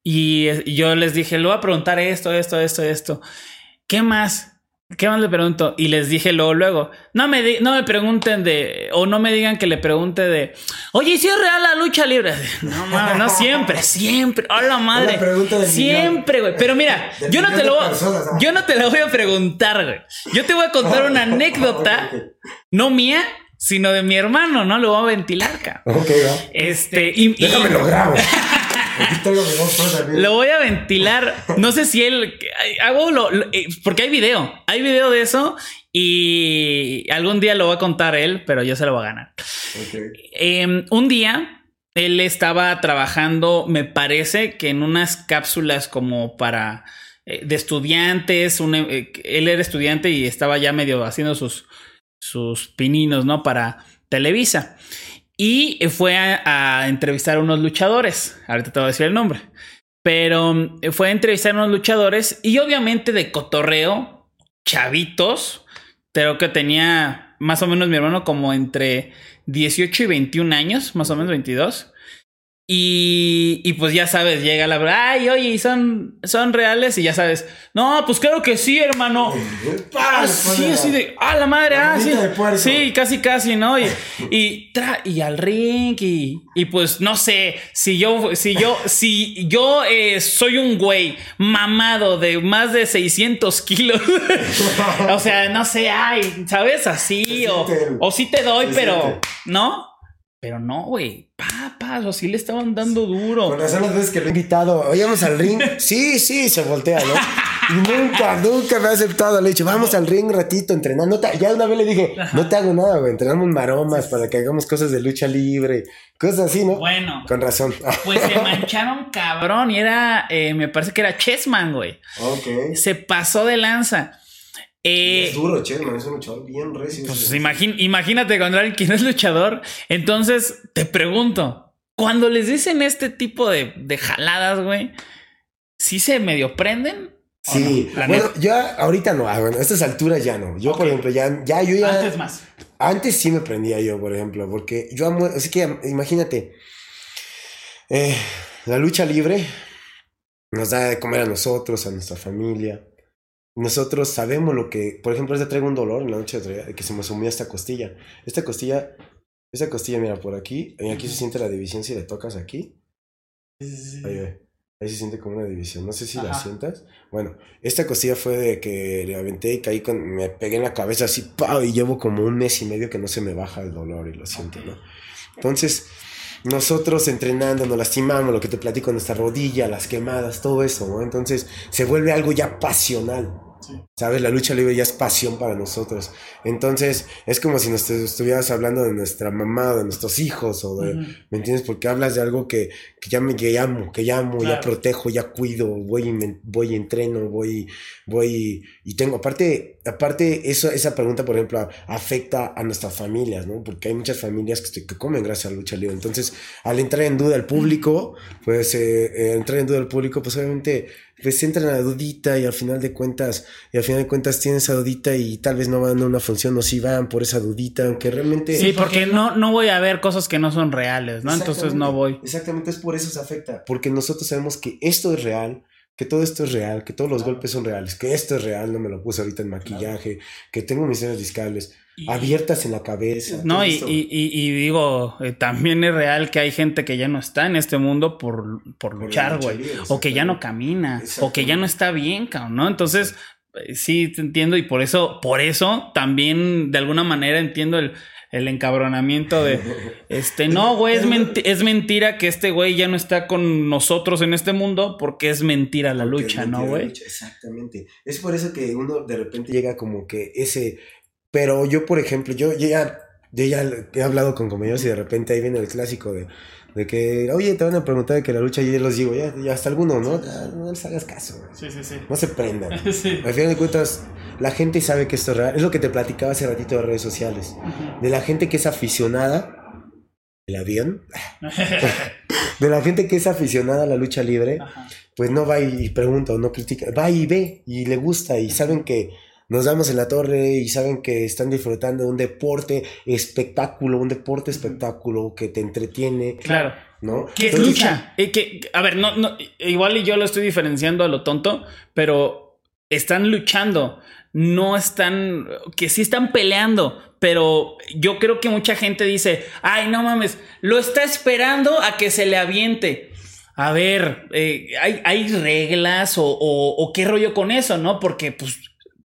Y yo les dije, le voy a preguntar esto, esto, esto, esto. ¿Qué más? ¿Qué más le pregunto? Y les dije luego, luego, no me, no me pregunten de, o no me digan que le pregunte de, oye, si es real la lucha libre? No, mames, no siempre, siempre, hola madre. Siempre, güey. Pero mira, yo no te lo, yo no te lo voy a preguntar, güey. Yo te voy a contar una anécdota, no mía, sino de mi hermano, ¿no? Lo voy a ventilar, cabrón. Ok, Este, y, Déjame lo grabo. lo voy a ventilar. No sé si él. Hago lo, eh, porque hay video. Hay video de eso. Y algún día lo va a contar él, pero yo se lo voy a ganar. Em, un día él estaba trabajando, me parece que en unas cápsulas como para eh, de estudiantes. Eh, él era estudiante y estaba ya medio haciendo sus, sus pininos, ¿no? Para Televisa. Y fue a, entrevistar a unos luchadores. Ahorita te voy a decir el nombre. Pero mm, fue a entrevistar a unos luchadores y obviamente de cotorreo, chavitos. Creo que tenía más o menos mi hermano como entre 18 y 21 años, más o menos 22. Y, y, pues ya sabes, llega la ay, oye, son, son reales? Y ya sabes, no, pues claro que sí, hermano. Ah, sí, así de, ah, la madre, ah, sí. Sí, casi, casi, ¿no? Y, y, tra y al ring, y, y, pues no sé, si yo, si yo, si yo eh, soy un güey mamado de más de 600 kilos, o sea, no sé, ay, ¿sabes? Así, o, o sí te doy, pero, ¿no? Pero no, güey. Papas, o así le estaban dando duro. Con razón las veces que lo he invitado, vayamos al ring. Sí, sí, se voltea, ¿no? Y nunca, nunca me ha aceptado. Le he dicho, vamos al ring ratito, entrenando. ya una vez le dije, no te hago nada, güey. Entrenamos maromas para que hagamos cosas de lucha libre. Cosas así, ¿no? Bueno. Con razón. Pues se mancharon cabrón. Y era, eh, me parece que era Chessman, güey. Ok. Se pasó de lanza. Eh, es duro, che, es un luchador bien recio. Pues imagínate cuando alguien que no es luchador. Entonces, te pregunto, cuando les dicen este tipo de, jaladas, güey, ¿sí se medio prenden? Sí, bueno, yo ahorita no, a estas alturas ya no. Yo, por ejemplo, ya, ya yo ya. Antes más. Antes sí me prendía yo, por ejemplo, porque yo amo. Así que imagínate, eh, la lucha libre nos da de comer a nosotros, a nuestra familia nosotros sabemos lo que, por ejemplo, yo traigo un dolor en la noche de que se me sumió esta costilla. Esta costilla, esta costilla, mira, por aquí, y aquí se siente la división si le tocas aquí. Ahí. Ahí se siente como una división. No sé si la sientas. Bueno, esta costilla fue de que le aventé y caí con. Me pegué en la cabeza así, ¡pau! Y llevo como un mes y medio que no se me baja el dolor y lo siento, ¿no? Entonces, nosotros entrenando nos lastimamos, lo que te platico, nuestra rodilla, las quemadas, todo eso, ¿no? Entonces, se vuelve algo ya pasional. ¿Sabes? La lucha libre ya es pasión para nosotros. Entonces, es como si nos estuvieras hablando de nuestra mamá, de nuestros hijos, o de, ¿me entiendes? Porque hablas de algo que, que ya me que llamo, que llamo, ya protejo, ya cuido, voy y, voy y entreno, voy, voy y tengo, aparte, aparte, eso, esa pregunta, por ejemplo, afecta a nuestras familias, ¿no? Porque hay muchas familias que, que comen gracias a la lucha libre. Entonces, al entrar en duda el público, pues, eh, eh, entrar en duda el público, pues obviamente pues entra en la dudita y al final de cuentas, y al final de cuentas tienen esa dudita y tal vez no van a una función o si van por esa dudita, aunque realmente... Sí, porque no, no voy a ver cosas que no son reales, ¿no? Entonces no voy. Exactamente, es por eso se afecta, porque nosotros sabemos que esto es real, que todo esto es real, que todos los golpes son reales, que esto es real, no me lo puse ahorita en maquillaje, que tengo mis señas discales abiertas en la cabeza. No, y, y, digo, eh, también es real que hay gente que ya no está en este mundo por, por luchar, güey. O que ya no camina, o que ya no está bien, cabrón, ¿no? Entonces, eh, sí, te entiendo, y por eso, por eso también de alguna manera entiendo el, el encabronamiento de este no güey es, es mentira que este güey ya no está con nosotros en este mundo porque es mentira la lucha no güey exactamente es por eso que uno de repente llega como que ese pero yo, por ejemplo, yo, ya, ya he hablado con compañeros y de repente ahí viene el clásico de, de que, oye, te van a preguntar de que la lucha, y yo les digo, ya, ya hasta alguno, ¿no? no les hagas caso. Sí, sí, sí. No se prendan. Al final de cuentas, la gente sabe que esto es real. Es lo que te platicaba hace ratito de redes sociales. De la gente que es aficionada, ¿el avión? de la gente que es aficionada a la lucha libre, pues no va y pregunta o no critica, va y ve y le gusta y saben que nos damos en la torre y saben que están disfrutando de un deporte espectáculo, un deporte espectáculo que te entretiene. Claro. ¿No? Que es lucha. Eh, que, a ver, no, no, igual yo lo estoy diferenciando a lo tonto, pero están luchando. No están, que sí están peleando, pero yo creo que mucha gente dice, ay, no mames, lo está esperando a que se le aviente. A ver, eh, ¿hay, ¿hay, reglas o, o, qué rollo con eso, no? Porque pues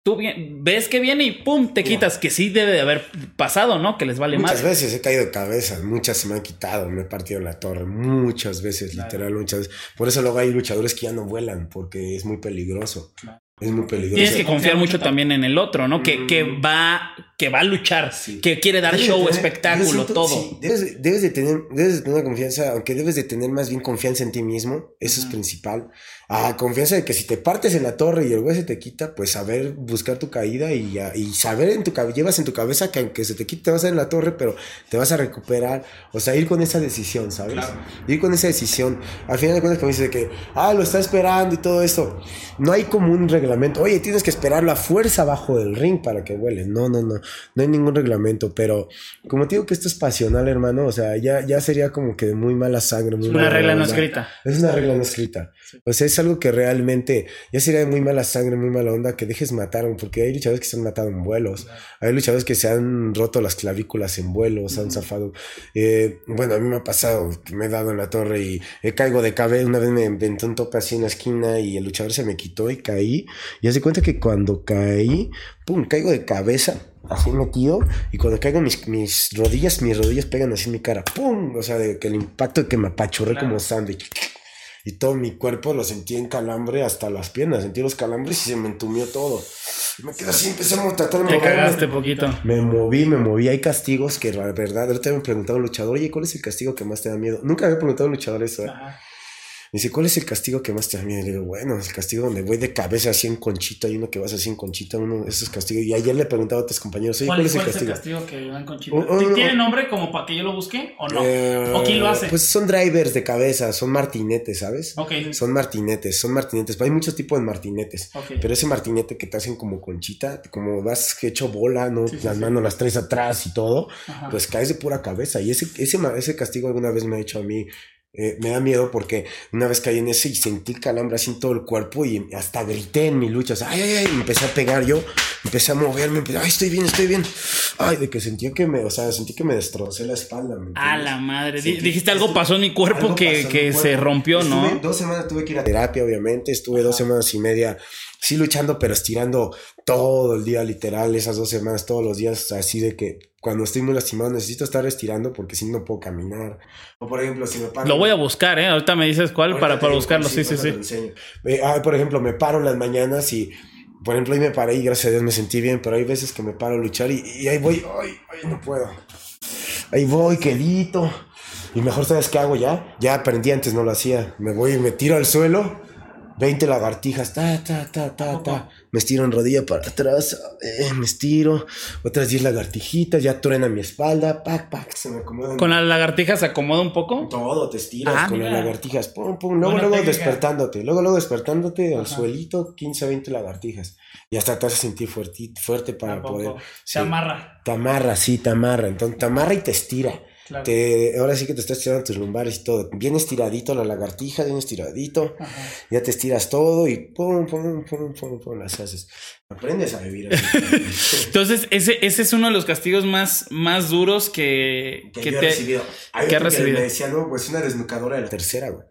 tú ves que viene y pum, te quitas, que sí debe de haber pasado, ¿no? Que les vale más. Muchas veces he caído de cabeza, muchas se me han quitado, me he partido la torre, muchas veces, literal, muchas veces. Por eso luego hay luchadores que ya no vuelan, porque es muy peligroso. Es muy peligroso. Tienes que confiar mucho también en el otro, ¿no? Que, que mm. va, que va a luchar, que quiere dar show, espectáculo, todo. debes, debes, de tener, debes de tener confianza, aunque debes de tener más bien confianza en ti mismo, eso es principal a confianza de que si te partes en la torre y el güey se te quita, pues saber buscar tu caída y, y saber en tu cabeza, llevas en tu cabeza que aunque se te quite te vas a ir en la torre, pero te vas a recuperar. O sea, ir con esa decisión, ¿sabes? Ir con esa decisión. Al final de cuentas, como dices de que, ah, lo está esperando y todo esto. No hay como un reglamento. Oye, tienes que esperarlo a fuerza abajo del ring para que vuele. No, no, no. No hay ningún reglamento. Pero como te digo que esto es pasional, hermano, o sea, ya, ya sería como que de muy mala sangre. es una regla no escrita. Es una regla no escrita. O sea, es algo que realmente ya sería de muy mala sangre, muy mala onda que dejes matar, porque hay luchadores que se han matado en vuelos, hay luchadores que se han roto las clavículas en vuelos, han zafado. Eh, bueno, a mí me ha pasado me he dado en la torre y he caigo de cabeza, una vez me inventé un tope así en la esquina y el luchador se me quitó y caí. Y hace cuenta que cuando caí, pum, caigo de cabeza así metido y cuando caigo mis, mis rodillas, mis rodillas pegan así en mi cara, ¡pum! O sea, de que el impacto de que me apachurré como sándwich y todo mi cuerpo lo sentí en calambre hasta las piernas, sentí los calambres y se me entumió todo. Me quedé así, empecé a tratar de cagaste poquito. Me moví, me moví. Hay castigos que la verdad, ahorita me preguntado un luchador, oye, ¿cuál es el castigo que más te da miedo? Nunca había preguntado a un luchador eso. ¿eh? Me dice, ¿cuál es el castigo que más te da miedo? Y le digo, bueno, el castigo donde voy de cabeza así en conchita, hay uno que vas así en conchita, uno de esos castigos. Y ayer le preguntaba a tus compañeros, ¿cuál, es el castigo? castigo que van conchita? ¿Tiene nombre como para que yo lo busque o no? ¿O quién lo hace? Pues son drivers de cabeza, son martinetes, ¿sabes? Ok. Son martinetes, son martinetes. Hay muchos tipos de martinetes. Pero ese martinete que te hacen como conchita, como vas hecho bola, ¿no? las manos las traes atrás y todo, pues caes de pura cabeza. Y ese, ese, ese castigo alguna vez me ha hecho a mí Eh, me da miedo porque una vez caí en ese y sentí calambre así en todo el cuerpo y hasta grité en mi lucha. O sea, ay, ay, ay, empecé a pegar yo, empecé a moverme, empecé, ay, estoy bien, estoy bien. Ay, de que sentía que me, o sea, sentí que me destrocé la espalda. a la madre. Dijiste algo pasó en mi cuerpo que, que se rompió, ¿no? Dos semanas tuve que ir a terapia, obviamente. Estuve dos semanas y media sí luchando, pero estirando todo el día, literal, esas dos semanas, todos los días, así de que cuando estoy muy lastimado necesito estar estirando porque si no puedo caminar. O por ejemplo, si me paro... Lo voy a buscar, ¿eh? Ahorita me dices cuál para, para buscarlo, sí, sí, sí. ah, por ejemplo, me paro en las mañanas y, por ejemplo, ahí me paré y gracias a Dios me sentí bien, pero hay veces que me paro a luchar y, y ahí voy, ay, ay, no puedo. Ahí voy, quedito. Y mejor, ¿sabes qué hago ya? Ya aprendí, antes no lo hacía. Me voy y me tiro al suelo 20 lagartijas, ta, ta, ta, ta, ta. Me estiro en rodilla para atrás, eh, me estiro. Otras 10 lagartijitas, ya truena mi espalda, pac, pac, se me acomodan. ¿Con las lagartijas se acomoda un poco? Todo, te estiras ah, con las lagartijas, pum, pum. Luego, luego despertándote, luego, luego despertándote al suelito, 15, 20 lagartijas. Y hasta te hace sentir fuerte, fuerte para poder. Se amarra. Te amarra, sí, te amarra. Entonces te amarra y te estira. Te, ahora sí que te estás estirando tus lumbares y todo. Bien estiradito la lagartija, bien estiradito. Ya te estiras todo y pum, pum, pum, pum, pum, las haces. Aprendes a vivir Entonces, ese, ese es uno de los castigos más, más duros que, que, te, he recibido. que recibido. Me decía, no, pues una desnucadora de la tercera, güey.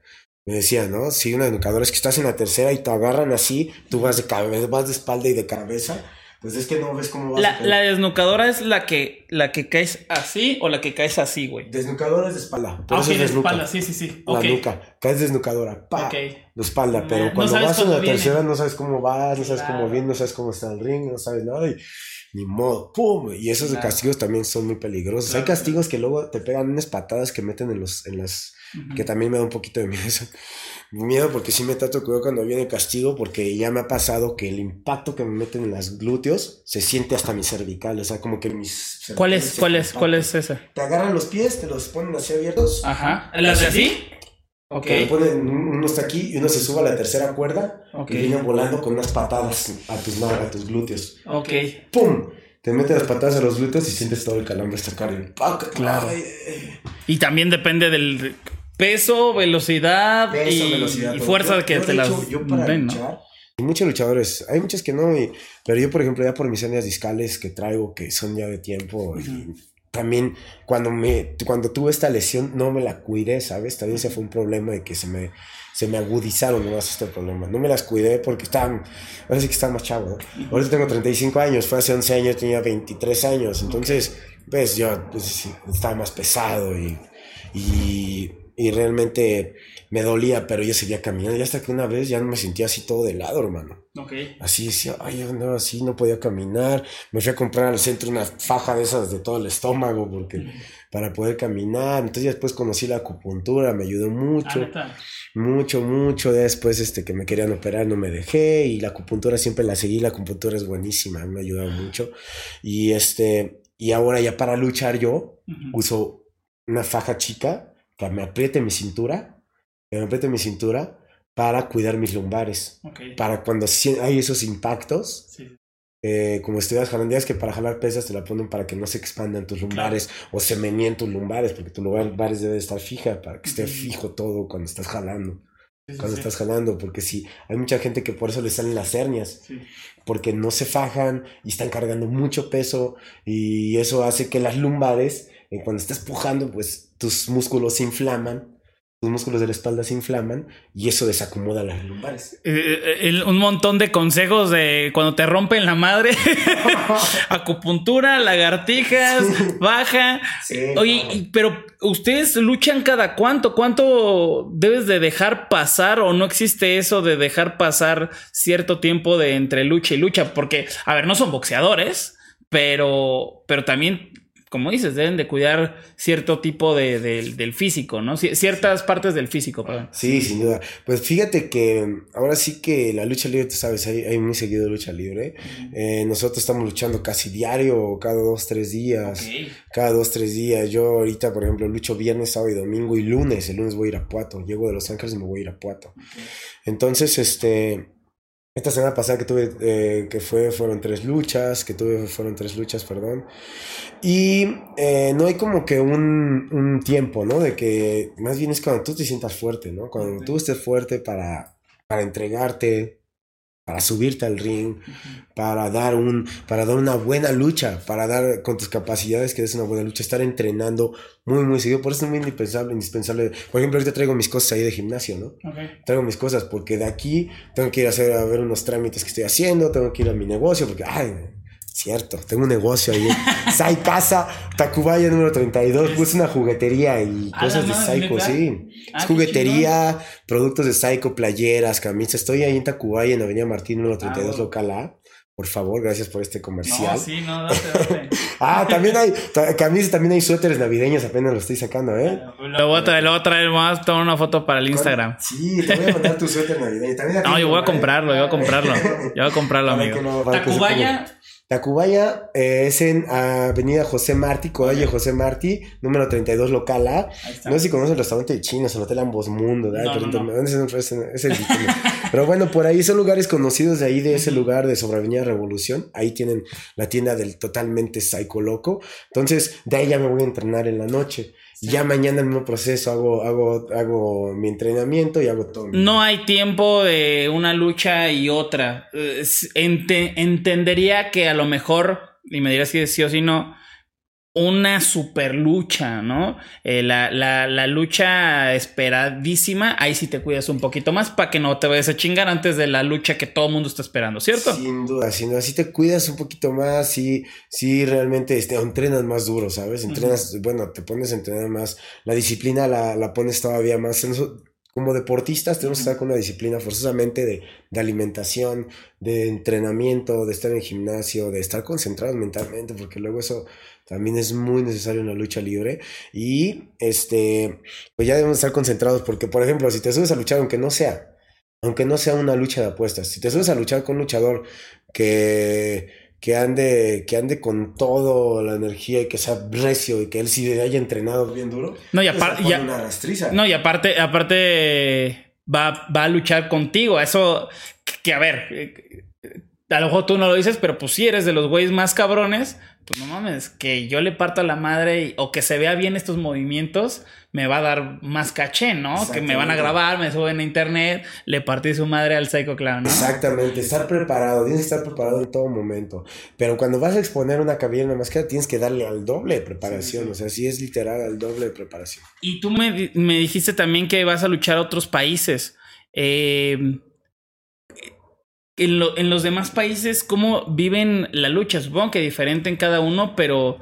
Me decía, ¿no? Sí, una desnucadora es que estás en la tercera y te agarran así, tú vas de cabeza, vas de espalda y de cabeza pues es que no ves cómo va la, la desnucadora es la que, la que caes así o la que caes así, güey. Desnucadora es de espalda. ah, sí, de espalda, sí, sí, sí. La nuca. Caes desnucadora. Pa. De espalda. Pero cuando vas a la tercera no sabes cómo vas, no sabes cómo viene, no sabes cómo está el ring, no sabes nada. Y ni modo. ¡Pum! Y esos castigos también son muy peligrosos. Hay castigos que luego te pegan unas patadas que meten en los, en las. Que también me da un poquito de miedo eso miedo porque sí me trato cuidado cuando viene castigo porque ya me ha pasado que el impacto que me meten en las glúteos se siente hasta mi cervical, o sea, como que mis... ¿Cuál es, cuál es, cuál es esa? Te agarran los pies, te los ponen así abiertos. Ajá. ¿Las de así? Ok. Te ponen, uno está aquí y uno se sube a la tercera cuerda y vienen volando con unas patadas a tus, a tus glúteos. Ok. ¡Pum! te metes las patadas a los glúteos y sientes todo el calambre esta carne. Claro. Y también depende del Peso, velocidad y, fuerza que te las yo para Hay muchos luchadores, hay muchos que no, pero yo, por ejemplo, ya por mis hernias discales que traigo, que son ya de tiempo, también cuando, me, cuando tuve esta lesión no me la cuidé, ¿sabes? También ese fue un problema de que se me, se me agudizaron más este problema. No me las cuidé porque estaban, ahora sí que estaba más chavo, ¿no? Ahorita tengo 35 años, fue hace 11 años, tenía 23 años, entonces, pues yo pues, estaba más pesado y, y y realmente me dolía, pero yo seguía caminando. Y hasta que una vez ya no me sentía así todo de lado, hermano. Así decía, ay, no, así no podía caminar. Me fui a comprar al centro una faja de esas de todo el estómago porque para poder caminar. Entonces después conocí la acupuntura, me ayudó mucho. Ah, mucho, mucho. Después este, que me querían operar no me dejé y la acupuntura siempre la seguí. La acupuntura es buenísima, me ha ayudado mucho. Y este, y ahora ya para luchar yo uso una faja chica me apriete mi cintura, que me apriete mi cintura para cuidar mis lumbares. Para cuando hay esos impactos, eh, como estuvieras jalando, es que para jalar pesas te la ponen para que no se expandan tus lumbares o se meneen tus lumbares, porque tus lumbares debe estar fija para que esté fijo todo cuando estás jalando. cuando estás jalando, porque si hay mucha gente que por eso le salen las hernias, porque no se fajan y están cargando mucho peso y eso hace que las lumbares, eh, cuando estás pujando, pues tus músculos se inflaman, tus músculos de la espalda se inflaman y eso desacomoda las lumbares. Eh, eh, un montón de consejos de cuando te rompen la madre, acupuntura, lagartijas, baja. Oye, pero ustedes luchan cada cuánto, cuánto debes de dejar pasar o no existe eso de dejar pasar cierto tiempo de entre lucha y lucha, porque, a ver, no son boxeadores. Pero, pero también como dices, deben de cuidar cierto tipo de, del físico, ¿no? ciertas partes del físico, perdón. Sí, sin duda. Pues fíjate que ahora sí que la lucha libre, tú sabes, hay, hay muy seguido lucha libre. Eh, nosotros estamos luchando casi diario, cada dos, tres días. Cada dos, tres días. Yo ahorita, por ejemplo, lucho viernes, sábado y domingo y lunes. El lunes voy a ir a Puato. Llego de Los Ángeles y me voy a ir a Puato. Entonces, este esta semana pasada que tuve, eh, que fue, fueron tres luchas, que tuve, fueron tres luchas, perdón. Y eh, no hay como que un, un, tiempo, ¿no? De que más bien es cuando tú te sientas fuerte, ¿no? Cuando tú estés fuerte para, para entregarte, para subirte al ring, para dar un, para dar una buena lucha, para dar con tus capacidades que es una buena lucha, estar entrenando muy, muy seguido. Por eso es muy indispensable, indispensable. Por ejemplo, ahorita traigo mis cosas ahí de gimnasio, ¿no? Traigo mis cosas porque de aquí tengo que ir a hacer, a ver unos trámites que estoy haciendo, tengo que ir a mi negocio porque, ay, Cierto, tengo un negocio ahí. Sai Casa, Tacubaya número 32. Puse una juguetería y cosas de Psycho, sí. Ah, es juguetería, productos de Psycho, playeras, camisas. Estoy ahí en Tacubaya, en Avenida Martín número 32, ah, local A. Por favor, gracias por este comercial. No, sí, no, date, date. ah, también hay camisas, también hay suéteres navideños, apenas lo estoy sacando, ¿eh? Lo voy a traer, lo voy a traer más, tomar una foto para el Instagram. Sí, te voy a mandar tu suéter navideño. no, yo voy a comprarlo, yo voy a comprarlo. Yo voy a comprarlo, amigo. Tacubaya Tacubaya eh, es en Avenida José Martí, Codalle José Martí, número 32, local A. No sé si conocen el restaurante de chinos, el Hotel Ambos Mundo, ¿verdad? Pero bueno, por ahí son lugares conocidos de ahí, de ese lugar de sobre Avenida Revolución. Ahí tienen la tienda del totalmente Psycho Loco. Entonces, de ahí ya me voy a entrenar en la noche. Ya mañana el mismo proceso hago, hago, hago mi entrenamiento y hago todo. No hay tiempo de una lucha y otra. entendería que a lo mejor, y me dirás si sí o si no, una super lucha, ¿no? Eh, la, la, la, lucha esperadísima, ahí sí te cuidas un poquito más para que no te vayas a chingar antes de la lucha que todo el mundo está esperando, ¿cierto? Sin duda, sin duda, sí te cuidas un poquito más, sí, sí realmente este, entrenas más duro, ¿sabes? Entrenas, bueno, te pones a entrenar más, la disciplina la, la pones todavía más, como deportistas tenemos que estar con una disciplina forzosamente de, de, alimentación, de entrenamiento, de estar en gimnasio, de estar concentrados mentalmente, porque luego eso también es muy necesario en la lucha libre. Y este, pues ya debemos estar concentrados porque, por ejemplo, si te subes a luchar, aunque no sea, aunque no sea una lucha de apuestas, si te subes a luchar con un luchador que, que ande, que ande con toda la energía y que sea recio y que él sí haya entrenado bien duro. No, y aparte, no, y aparte, aparte va, va a luchar contigo. Eso, que a ver, a lo mejor tú no lo dices, pero pues si eres de los güeyes más cabrones, pues no mames, que yo le parto a la madre o que se vea bien estos movimientos, me va a dar más caché, ¿no? Que me van a grabar, me suben a internet, le partí su madre al Psycho Clown, ¿no? Exactamente, estar preparado, tienes que estar preparado en todo momento. Pero cuando vas a exponer una cabina, una máscara, tienes que darle al doble de preparación, o sea, sí es literal al doble de preparación. Y tú me, me dijiste también que vas a luchar a otros países. Eh en, los demás países, ¿cómo viven la lucha? Supongo que diferente en cada uno, pero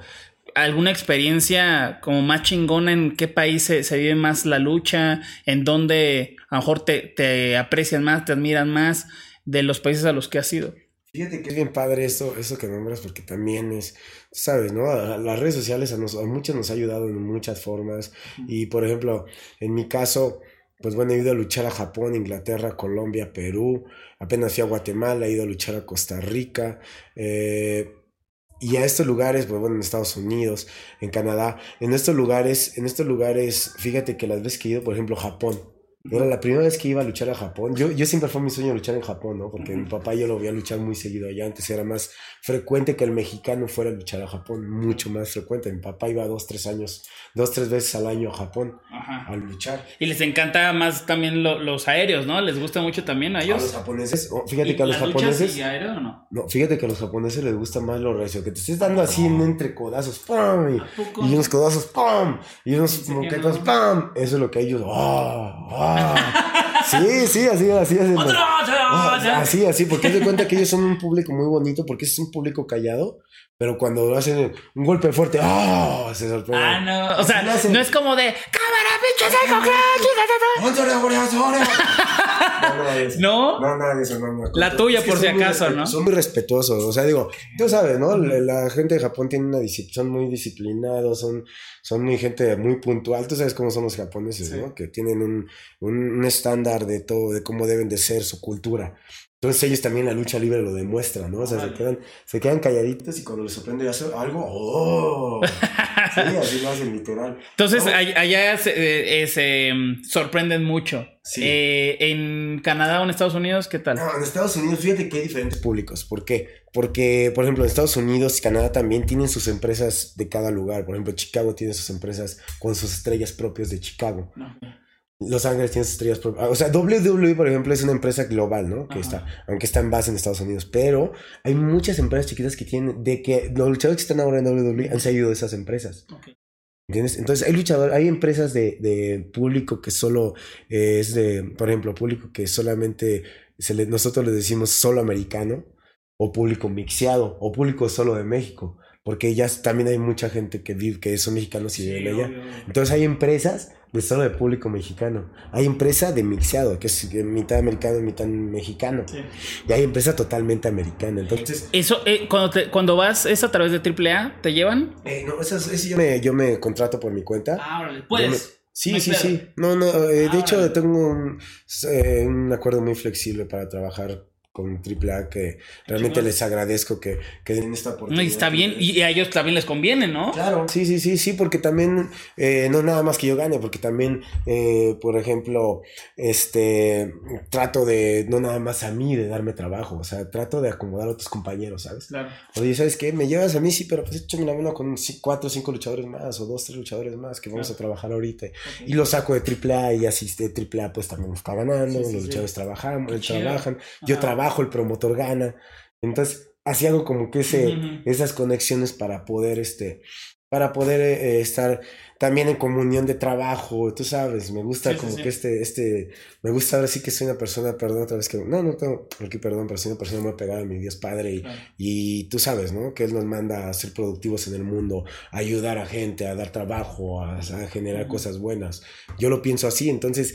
alguna experiencia como más chingona en qué país se, vive más la lucha, en dónde a lo mejor te, te, aprecian más, te admiran más de los países a los que has ido. Fíjate que es bien padre eso, eso que nombras, porque también es, sabes, ¿no? las redes sociales a, nos, a muchos nos ha ayudado en muchas formas. Y por ejemplo, en mi caso, pues bueno, he ido a luchar a Japón, Inglaterra, Colombia, Perú, apenas fui a Guatemala, he ido a luchar a Costa Rica, eh, y a estos lugares, pues bueno, en Estados Unidos, en Canadá, en estos lugares, en estos lugares, fíjate que las veces que he ido, por ejemplo, Japón, era la primera vez que iba a luchar a Japón. Yo, yo siempre fue mi sueño luchar en Japón, ¿no? Porque mi papá yo lo veía luchar muy seguido allá. Antes era más frecuente que el mexicano fuera a luchar a Japón, mucho más frecuente. Mi papá iba dos, tres años, dos, tres veces al año a Japón a luchar. Y les encanta más también los aéreos, ¿no? Les gusta mucho también a ellos. A los japoneses, oh, fíjate que a los japoneses. Y aéreo, o no? no, fíjate que a los japoneses les gusta más lo recio, que te estés dando así en entre codazos, ¡pum! Y, unos codazos, ¡pum! Y unos moquetos, ¡pum! Eso es lo que ellos, ¡ah! ¡Ah! Sí, sí, así, así, así. así, así, porque te cuenta que ellos son un público muy bonito, porque es un público callado, pero cuando hacen un golpe fuerte, ¡ah! se sorprende. Ah, no. O sea, no, es como de ¡Cámara, pinche ¿No? No, nada de eso, no, no. La tuya, por si acaso, ¿no? Son muy respetuosos. O sea, digo, tú sabes, ¿no? La, gente de Japón tiene una disciplina, son muy disciplinados, son, son muy gente muy puntual. Tú sabes cómo son los japoneses, ¿no? Que tienen un, un, estándar de todo, de cómo deben de ser, su cultura. Entonces ellos también la lucha libre lo demuestran, ¿no? O sea, se quedan, se quedan calladitos y cuando les sorprende hacer algo, ¡oh! Sí, así lo hacen literal. Entonces, No. all- allá se, eh, eh, se, mm, sorprenden mucho. Sí. Eh, en Canadá o en Estados Unidos, ¿qué tal? No, en Estados Unidos, fíjate que hay diferentes públicos. ¿Por qué? Porque, por ejemplo, en Estados Unidos y Canadá también tienen sus empresas de cada lugar. Por ejemplo, Chicago tiene sus empresas con sus estrellas propias de Chicago. No. Los Ángeles tiene sus estrellas propias. O sea, WWE, por ejemplo, es una empresa global, ¿no? Que Ajá. está, aunque está en base en Estados Unidos. Pero hay muchas empresas chiquitas que tienen, de que los luchadores que están ahora en WWE han salido de esas empresas. ¿Entiendes? Entonces hay luchadores, hay empresas de, de público que solo eh, es de, por ejemplo, público que solamente se le- nosotros le decimos solo americano, o público mixeado, o público solo de México, porque ya también hay mucha gente que vive, que son mexicanos y viven allá. Entonces hay empresas de solo de público mexicano, hay empresa de mixeado, que es mitad americano y mitad mexicano, Sí. y hay empresa totalmente americana. Entonces, Eso, eh, cuando, te- cuando vas, ¿es a través de AAA? ¿Te llevan? eh, no, eso, eso yo, me, yo me contrato por mi cuenta. Ah, órale. Puedes. me- Sí, sí, sí. No, no, eh, Ah, de hecho órale. tengo un, eh, un acuerdo muy flexible para trabajar con AAA que realmente les agradezco que, que den esta No, oportunidad. y está bien. Y a ellos también les conviene, ¿no? Claro, sí, sí, sí, sí, porque también, eh, no nada más que yo gane, porque también, eh, por ejemplo, este, trato de, no nada más a mí de darme trabajo, o sea, trato de acomodar a otros compañeros, ¿sabes? Claro. Oye, ¿sabes qué? Me llevas a mí, sí, pero pues échame la mano con cuatro o cinco luchadores más, o dos, tres luchadores más que vamos Claro. a trabajar ahorita. Y lo saco de AAA y así de AAA pues también está ganando, Sí, sí, los sí. luchadores trabajan, Qué chido. trabajan, yo Ajá. Trabajo, el promotor gana. Entonces, así hago como que ese, esas conexiones para poder, este, para poder eh, estar también en comunión de trabajo, tú sabes, me gusta Sí, como sí. que este, este, me gusta ahora sí que soy una persona, perdón otra vez que, no, no tengo, aquí perdón, pero soy una persona muy pegada a mi Dios Padre y, Claro. y tú sabes, ¿no? Que Él nos manda a ser productivos en el mundo, a ayudar a gente, a dar trabajo, a, a generar cosas buenas. Yo lo pienso así, entonces,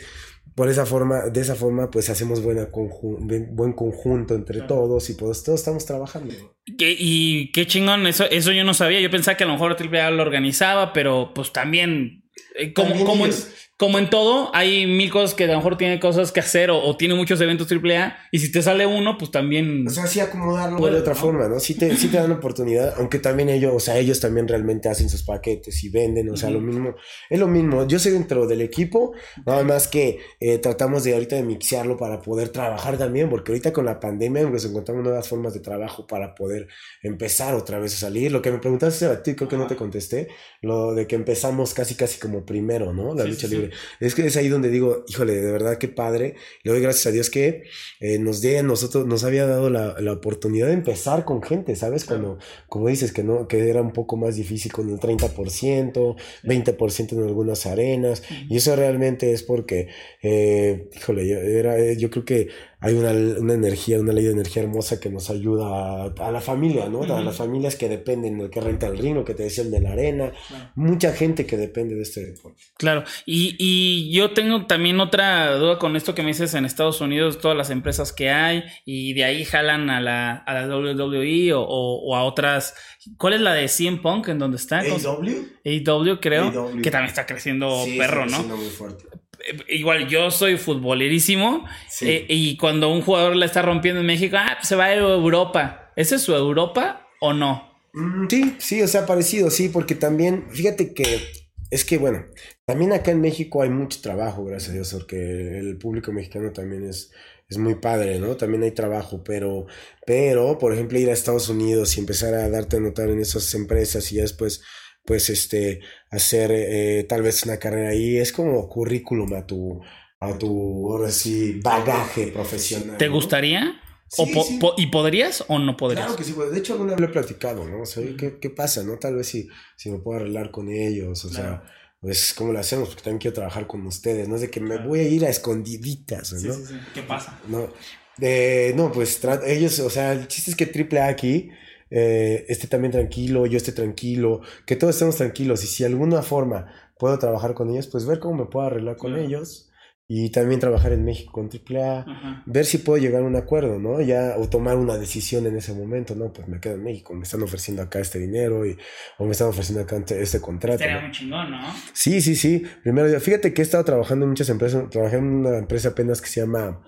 por esa forma, de esa forma, pues hacemos buena conju- buen conjunto entre Claro. todos y pues todos estamos trabajando. Que- y qué chingón, eso, eso yo no sabía. Yo pensaba que a lo mejor AAA lo organizaba, pero pues también, eh, como, como, ellos. Como en todo, hay mil cosas que a lo mejor tiene cosas que hacer o, o tiene muchos eventos AAA. Y si te sale uno, pues también. O sea, sí acomodarlo Puede, de otra ¿no? forma, ¿no? Sí te, sí te dan oportunidad, aunque también ellos, o sea, ellos también realmente hacen sus paquetes y venden, o sea, lo mismo, es lo mismo. Yo soy dentro del equipo, nada más que eh, tratamos de ahorita de mixearlo para poder trabajar también, porque ahorita con la pandemia pues encontramos nuevas formas de trabajo para poder empezar otra vez a salir. Lo que me preguntaste a ti, creo que no te contesté, lo de que empezamos casi casi como primero, ¿no? La Sí, lucha sí, sí. Es que es ahí donde digo, híjole, de verdad qué padre. Le doy gracias a Dios que eh, nos dé a nosotros, nos había dado la, la oportunidad de empezar con gente, ¿sabes? Cuando, como dices, que no, que era un poco más difícil con el 30%, 20% en algunas arenas. Y eso realmente es porque, eh, híjole, yo, era, eh, yo creo que hay una, una energía, una ley de energía hermosa que nos ayuda a, a la familia, ¿no? A las familias que dependen del que renta el ring, lo que te decía el de la arena. Claro. Mucha gente que depende de este deporte. Claro, y, y yo tengo también otra duda con esto que me dices en Estados Unidos, todas las empresas que hay, y de ahí jalan a la, a la WWE o, o- o a otras. ¿Cuál es la de CM Punk en donde está? ¿Cómo se- AEW? AEW, creo, AEW. que también está creciendo Sí, perro, está ¿no? creciendo muy fuerte. Eh, Igual yo soy futbolerísimo Sí. eh, y cuando un jugador la está rompiendo en México, ah, pues se va a Europa. ¿Esa es su Europa o no? Mm, Sí, sí, o sea, parecido, sí, porque también, fíjate que es que, bueno, también acá en México hay mucho trabajo, gracias a Dios, porque el público mexicano también es, es muy padre, ¿no? También hay trabajo, pero, pero, por ejemplo, ir a Estados Unidos y empezar a darte a notar en esas empresas y ya después, pues, este, hacer eh, tal vez una carrera ahí, es como currículum a tu, a tu, ahora sí, bagaje profesional. ¿Te ¿no? gustaría? ¿O Sí, po- sí. po- ¿Y podrías o no podrías? Claro que sí, pues, de hecho alguna vez lo he platicado, ¿no? O sea, ¿qué, qué pasa, no? Tal vez si, si me puedo arreglar con ellos, o Claro. sea, pues cómo lo hacemos, porque también quiero trabajar con ustedes, no es de que me voy a ir a escondiditas, ¿no? sí. ¿Qué pasa? No, eh, no, pues ellos, o sea, el chiste es que triple A aquí eh, esté también tranquilo, yo esté tranquilo, que todos estemos tranquilos y si de alguna forma puedo trabajar con ellos, pues ver cómo me puedo arreglar con Claro. ellos y también trabajar en México con triple A Ajá. ver si puedo llegar a un acuerdo, ¿no? Ya, o tomar una decisión en ese momento, ¿no? Pues me quedo en México, me están ofreciendo acá este dinero y, o me están ofreciendo acá este contrato. Estaría ¿no? muy chingón, ¿no? Sí, sí, sí. Primero, fíjate que he estado trabajando en muchas empresas, trabajé en una empresa apenas que se llama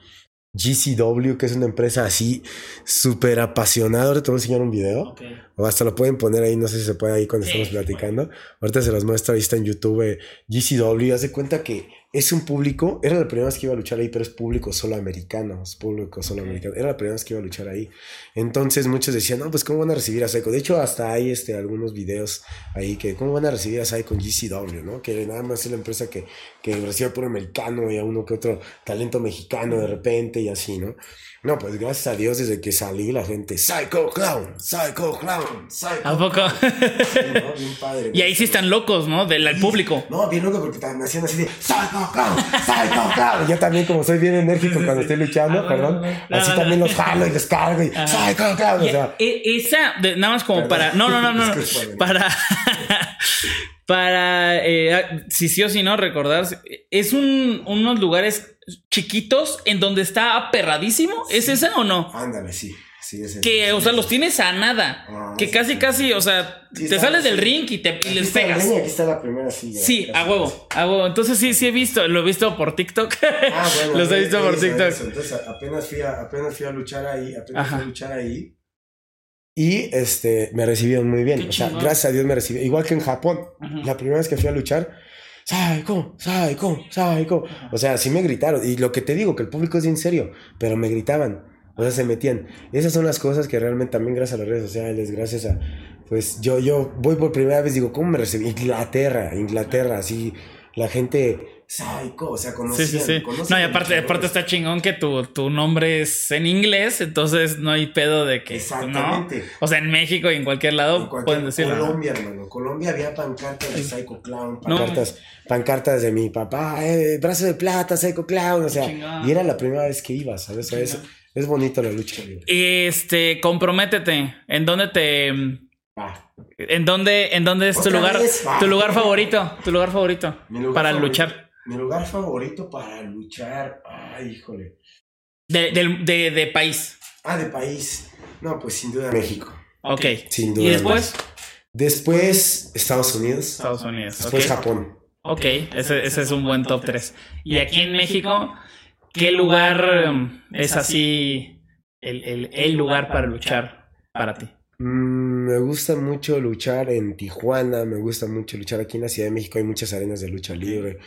GCW, que es una empresa así súper apasionada. Ahora te voy a enseñar un video. O hasta lo pueden poner ahí, no sé si se puede ahí cuando estamos platicando. Ahorita se los muestro, ahí está en YouTube eh, GCW. Haz de cuenta que es un público, era la primera vez que iba a luchar ahí, pero es público solo americano, es público solo americano. Era la primera vez que iba a luchar ahí. Entonces muchos decían, no, pues cómo van a recibir a Psycho. De hecho, hasta hay este, algunos videos ahí que cómo van a recibir a Psycho con GCW, ¿no? Que nada más es la empresa que, que recibe a puro americano y a uno que otro talento mexicano de repente y así, ¿no? No, pues gracias a Dios desde que salí la gente, Psycho Clown, Psycho Clown, Psycho ¿A poco? ¿no? Bien padre. y ahí sí están locos, ¿no? Del el público. No, bien loco porque me hacían así de Psycho Clown, Psycho Clown. Yo también como soy bien enérgico cuando estoy luchando, Ah, perdón, así también los jalo y les cargo y Psycho Clown. O sea, e- esa, de- nada más como Perdón. para. No, no, no, no. para. para. eh, si sí o si no, recordar. Es un, unos lugares chiquitos en donde está aperradísimo. ¿Es esa o no? ándale, sí. Sí, ese. Que, o sea, los tienes a nada. Ah, que sí, casi, sí. casi, o sea, te está- sales del ring y, te, y les está la pegas. leña, aquí está la primera silla. Sí, a huevo, a huevo. Entonces sí, sí he visto, lo he visto por TikTok. Ah, bueno, Los he visto por TikTok. eso. Entonces apenas fui, a, apenas fui a luchar ahí, apenas Ajá. fui a luchar ahí. Y este, me recibieron muy bien. Qué o sea, gracias a Dios me recibieron. Igual que en Japón. La primera vez que fui a luchar, Psycho, Psycho, Psycho. O sea, sí me gritaron. Y lo que te digo, que el público es bien serio, pero me gritaban. O sea, se metían. Esas son las cosas que realmente también gracias a las redes sociales, gracias a... Pues yo, yo voy por primera vez, digo, ¿cómo me recibí? Inglaterra, Inglaterra, así, la gente, psycho, o sea, Sí, conocían. sí, sí. conocen No, y aparte, aparte está chingón que tu, tu nombre es en inglés, entonces no hay pedo de que. Exactamente. ¿no? O sea, en México y en cualquier lado En cualquier- pueden decirlo. ¿no? Colombia, hermano. Colombia había pancartas de Psycho Clown, No. pancartas, pancartas de mi papá, eh, brazo de plata, Psycho Clown, o sea, chingón. y era la primera vez que iba, ¿sabes? Es, es bonito la lucha libre. Este, comprométete. ¿En dónde te. ¿En dónde, en dónde es tu ¿Otra lugar? vez? Tu lugar favorito. Tu lugar favorito. Lugar para favorito- luchar. Mi lugar favorito para luchar, ay, híjole. De, del- de, de país. Ah, de país. No, pues sin duda México. Ok. Sin duda. ¿Y después? Después Estados Unidos. Estados Unidos. Después. Japón. Ok, ese, ese es un buen top 3. Y aquí en México, ¿qué lugar um, es así el, el- el lugar para luchar para ti? Mm, me gusta mucho luchar en Tijuana, me gusta mucho luchar aquí en la Ciudad de México, hay muchas arenas de lucha libre.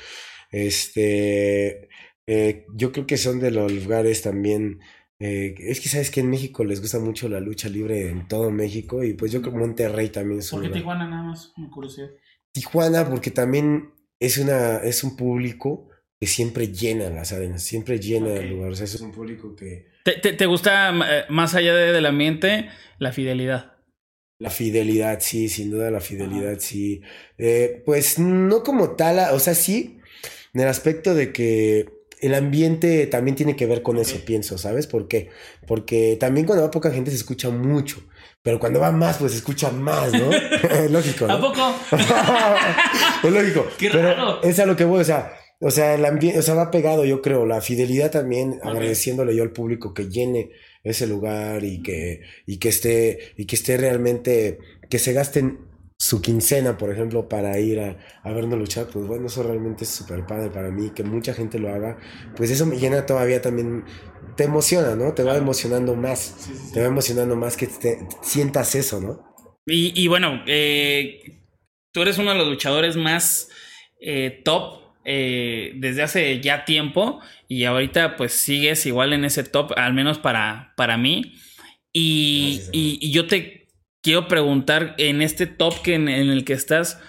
Este, eh, yo creo que son de los lugares también. eh, es que sabes que en México les gusta mucho la lucha libre en todo México y pues yo creo que Monterrey también es un lugar. nada más? Me curiosidad. Tijuana porque también es una es un público que siempre llena las arenas, siempre llena el lugar. O sea, es un público que ¿Te, te- te gusta, eh, más allá de- del ambiente, la fidelidad? La fidelidad, sí, sin duda la fidelidad, sí. Eh, pues no como tal, o sea, sí, en el aspecto de que el ambiente también tiene que ver con eso, pienso, ¿sabes? ¿Por qué? Porque también cuando va poca gente se escucha mucho, pero cuando va más, pues se escucha más, ¿no? es lógico, ¿A poco? es lógico. Qué pero es a lo que voy, o sea, o sea, el ambiente, o sea, va pegado, yo creo, la fidelidad también, agradeciéndole yo al público que llene ese lugar y que, y que esté, y que esté realmente, que se gasten su quincena, por ejemplo, para ir a, a vernos luchar, pues bueno, eso realmente es súper padre para mí, que mucha gente lo haga, pues eso me llena todavía también, te emociona, ¿no? Te va emocionando más, Sí, sí, sí. te va emocionando más que te, sientas eso, ¿no? Y, y bueno, eh, tú eres uno de los luchadores más eh, top eh, desde hace ya tiempo y ahorita pues sigues igual en ese top, al menos para, para mí. Y, Gracias, y- y yo te quiero preguntar en este top que en, en el que estás,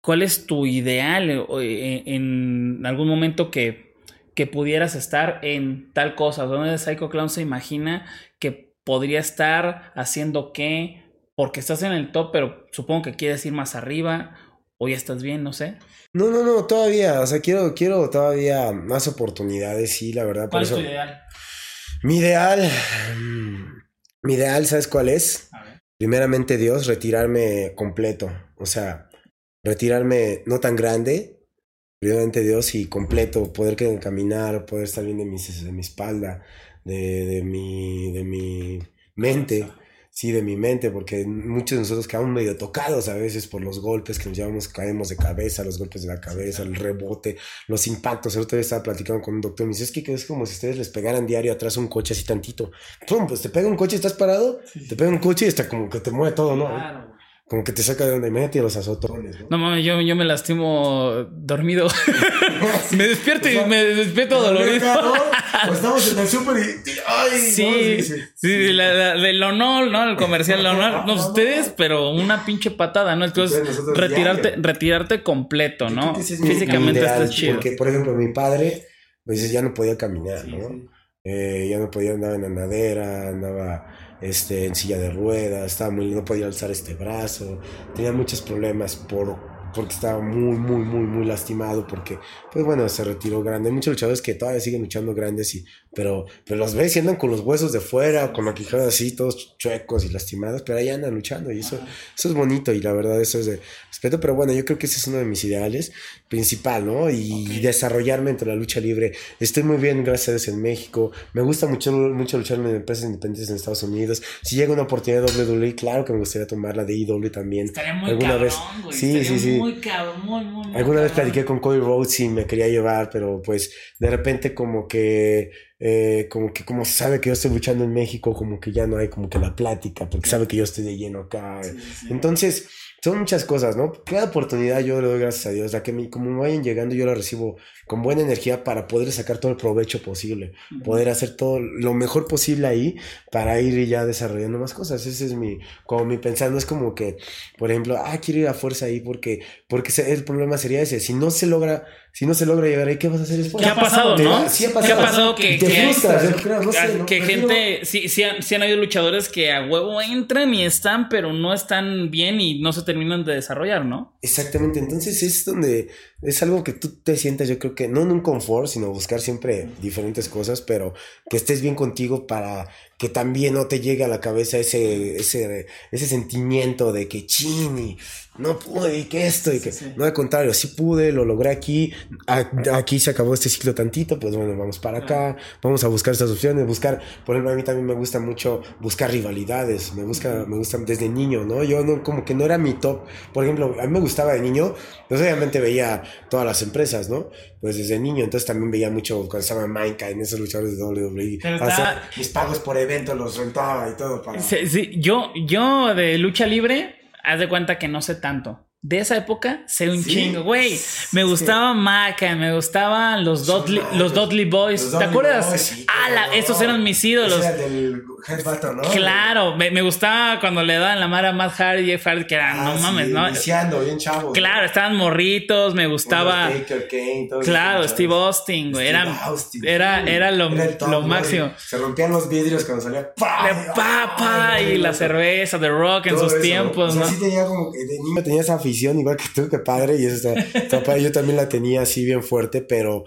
¿cuál es tu ideal eh, o, eh, en algún momento que, que pudieras estar en tal cosa? ¿Dónde Psycho Clown se imagina que podría estar haciendo qué? Porque estás en el top, pero supongo que quieres ir más arriba o ya estás bien, no sé. No, no, no, todavía, o sea, quiero, quiero todavía más oportunidades, sí, la verdad, por ¿Cuál es eso. tu ideal? Mi ideal, mm, mi ideal, ¿sabes cuál es? A ver. Primeramente Dios, retirarme completo, o sea, retirarme no tan grande, primeramente Dios y completo, poder caminar, poder estar bien de mi, de mi espalda, de, de mi, de mi mente, sí, de mi mente, porque muchos de nosotros quedamos medio tocados a veces por los golpes que nos llevamos, caemos de cabeza, los golpes de la cabeza, el rebote, los impactos. El otro día estaba platicando con un doctor y me dice, es que es como si ustedes les pegaran diario atrás un coche así tantito. ¡Pum! Pues te pega un coche, estás parado, te pega un coche y está como que te mueve todo, ¿no? Claro como que te saca de donde mete los azotones, ¿no? No mames, yo, yo me lastimo dormido. me despierto y me despierto dolorido. Estamos en el súper y, ¡Ay! Sí, sí, sí. la, de Lonol, ¿no? El comercial Lonol. No, ustedes, pero una pinche patada, ¿no? Entonces, retirarte, retirarte completo, ¿no? Físicamente estás chido. Porque, por ejemplo, mi padre, pues ya no podía caminar, ¿no? Eh, ya no podía andar en la nadera, andaba este, en silla de ruedas, estaba muy, no podía alzar este brazo, tenía muchos problemas por porque estaba muy, muy, muy, muy lastimado, porque, pues bueno, se retiró grande. Hay muchos luchadores que todavía siguen luchando grandes, y, pero, pero los ves y andan con los huesos de fuera, con la quijada así, todos chuecos y lastimados, pero ahí andan luchando y eso, eso es bonito y la verdad eso es de respeto, pero bueno, yo creo que ese es uno de mis ideales principal, ¿no? Y desarrollarme entre la lucha libre. Estoy muy bien, gracias a Dios, en México. Me gusta mucho, mucho luchar en empresas independientes en Estados Unidos. Si llega una oportunidad de WWE, claro que me gustaría tomar la de IW también. Estaría muy ¿Alguna vez? Sí, sí, sí muy cabrón, muy, muy, Alguna vez platiqué con Cody Rhodes y me quería llevar, pero pues de repente como que, eh, como que como sabe que yo estoy luchando en México, como que ya no hay como que la plática, porque sabe que yo estoy de lleno acá. Entonces, son muchas cosas, ¿no? Cada oportunidad yo le doy gracias a Dios, la que me, como me vayan llegando yo la recibo con buena energía para poder sacar todo el provecho posible, poder hacer todo lo mejor posible ahí para ir ya desarrollando más cosas. Ese es mi, como mi pensando, es como que, por ejemplo, ah, quiero ir a fuerza ahí porque, porque el problema sería ese, si no se logra si no se logra llegar ahí, ¿qué vas a hacer después? ¿Qué ha pasado, no? Sí ha pasado. ¿Qué ha pasado? Que, que, que gente, sí, sí, han, sí han habido luchadores que a huevo entran y están, pero no están bien y no se terminan de desarrollar, ¿no? Exactamente, entonces es donde es algo que tú te sientas, yo creo que no en un confort, sino buscar siempre diferentes cosas, pero que estés bien contigo para que también no te llegue a la cabeza ese, ese, ese sentimiento de que chini, no pude y que esto y que no al contrario, sí pude, lo logré aquí, aquí se acabó este ciclo tantito, pues bueno, vamos para acá, vamos a buscar estas opciones, buscar, por ejemplo, a mí también me gusta mucho buscar rivalidades, me gusta, me gusta desde niño, ¿no? Yo no, como que no era mi top, por ejemplo, a mí me gustaba de niño, pues obviamente veía todas las empresas, ¿no? Pues desde niño, entonces también veía mucho cuando estaba Minecraft en esos luchadores de WWE. mis pagos por evento los rentaba y todo para... Sí, yo, yo de lucha libre, haz de cuenta que no sé tanto de esa época sé un chingo, güey. Me gustaba Maca, me gustaban los Dudley, los Dudley Boys. ¿Te acuerdas? ah, esos eran mis ídolos. del ¿no? Claro, me, gustaba cuando le daban la mara a Matt Hardy y Jeff Hardy, que eran, no ah, mames, ¿no? Iniciando, bien chavo. Claro, estaban morritos, me gustaba. claro, Steve Austin, güey. Era, era, era lo, lo máximo. Se rompían los vidrios cuando salía. ¡pa! De papa y la cerveza de rock en sus tiempos, ¿no? Sí tenía como que de niño tenía esa igual que tú, que padre, y eso está, yo también la tenía así bien fuerte, pero,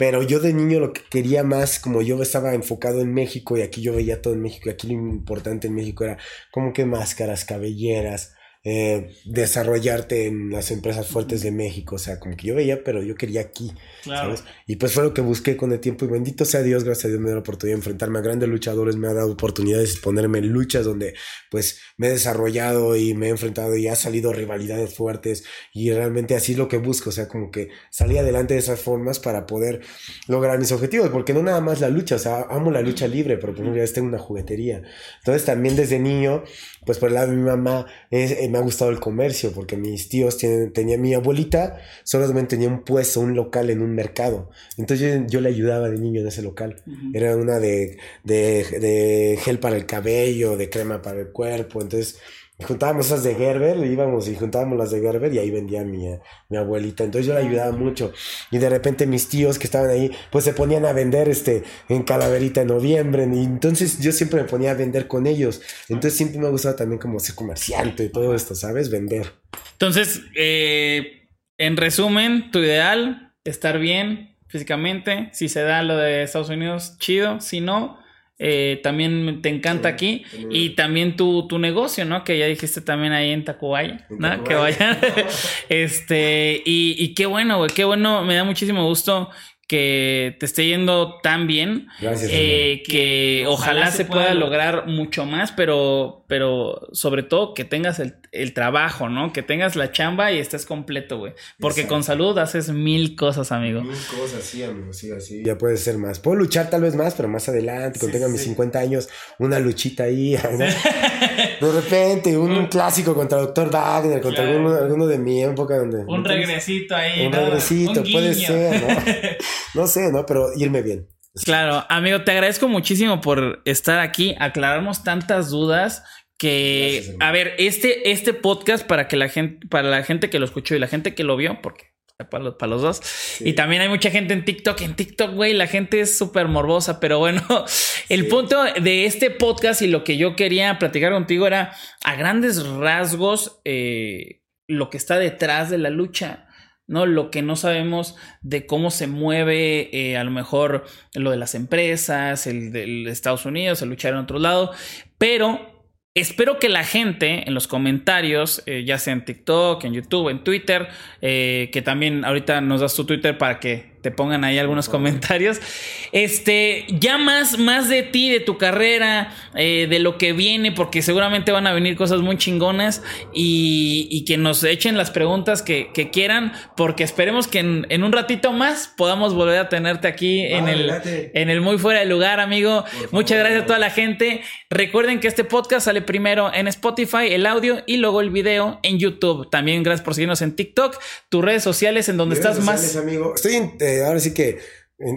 pero yo de niño lo que quería más, como yo estaba enfocado en México y aquí yo veía todo en México, y aquí lo importante en México era como que máscaras, cabelleras, eh, desarrollarte en las empresas fuertes de México. O sea, como que yo veía, pero yo quería aquí. ¿sabes? Y pues fue lo que busqué con el tiempo. Y bendito sea Dios, gracias a Dios me dio la oportunidad de enfrentarme a grandes luchadores, me ha dado oportunidades de ponerme en luchas donde pues me he desarrollado y me he enfrentado y ha salido rivalidades fuertes. Y realmente así es lo que busco. O sea, como que salí adelante de esas formas para poder lograr mis objetivos. Porque no nada más la lucha, o sea, amo la lucha libre, pero por ejemplo ya tengo una juguetería. Entonces también desde niño, pues por el lado de mi mamá, es, me ha gustado el comercio porque mis tíos tienen, tenía mi abuelita, solamente tenía un puesto, un local en un mercado. Entonces yo, le ayudaba de niño en ese local. Era una de, de, de, gel para el cabello, de crema para el cuerpo. Entonces juntábamos esas de Gerber, íbamos y juntábamos las de Gerber y ahí vendía mi, mi abuelita. Entonces yo le ayudaba mucho. Y de repente mis tíos que estaban ahí, pues se ponían a vender este en Calaverita en noviembre. Y entonces yo siempre me ponía a vender con ellos. Entonces siempre me gustaba también como ser comerciante y todo esto, ¿sabes? Vender. Entonces, eh, en resumen, tu ideal, estar bien físicamente. Si se da lo de Estados Unidos, chido. Si no, eh, también te encanta aquí y también tu, tu, negocio, ¿no? Que ya dijiste también ahí en Tacubaya, ¿no? Que vayan. este, y, y, qué bueno, güey, qué bueno, me da muchísimo gusto que te esté yendo tan bien. Gracias. Eh, que ojalá se pueda lograr mucho más, pero, pero sobre todo que tengas el, el trabajo, ¿no? Que tengas la chamba y estés completo, güey. Porque Exacto. con salud haces mil cosas, amigo. Mil cosas, sí, amigo, sí, así. Ya puede ser más. Puedo luchar tal vez más, pero más adelante, cuando tenga mis 50 años, una luchita ahí. ¿no? De repente, un, un clásico contra Dr. Wagner, contra Claro. alguno, alguno de mi época donde... Un regresito ahí. Un ¿no? regresito, Un puede ser, ¿no? No sé, ¿no? Pero irme bien. Claro, amigo, te agradezco muchísimo por estar aquí, aclararnos tantas dudas que Gracias, a ver, este este podcast para que la gente para la gente que lo escuchó y la gente que lo vio porque para los, para los dos. Y también hay mucha gente en TikTok. En TikTok, güey, la gente es súper morbosa. Pero bueno, el Sí. punto de este podcast y lo que yo quería platicar contigo era a grandes rasgos eh, lo que está detrás de la lucha. ¿No? Lo que no sabemos de cómo se mueve eh, a lo mejor lo de las empresas, el de Estados Unidos, el luchar en otro lado, pero espero que la gente en los comentarios, eh, ya sea en TikTok, en YouTube, en Twitter, eh, que también ahorita nos das tu Twitter para que te pongan ahí algunos comentarios. Este, ya más, más de ti, de tu carrera, eh, de lo que viene, porque seguramente van a venir cosas muy chingonas y, y que nos echen las preguntas que, que quieran, porque esperemos que en, en un ratito más podamos volver a tenerte aquí en, el, en el muy fuera de lugar, amigo. Muchas gracias a toda la gente. Recuerden que este podcast sale primero en Spotify, el audio, y luego el video en YouTube. También gracias por seguirnos en TikTok, tus redes sociales en donde Mis estás redes más... amigo. Estoy en, eh, ahora sí que,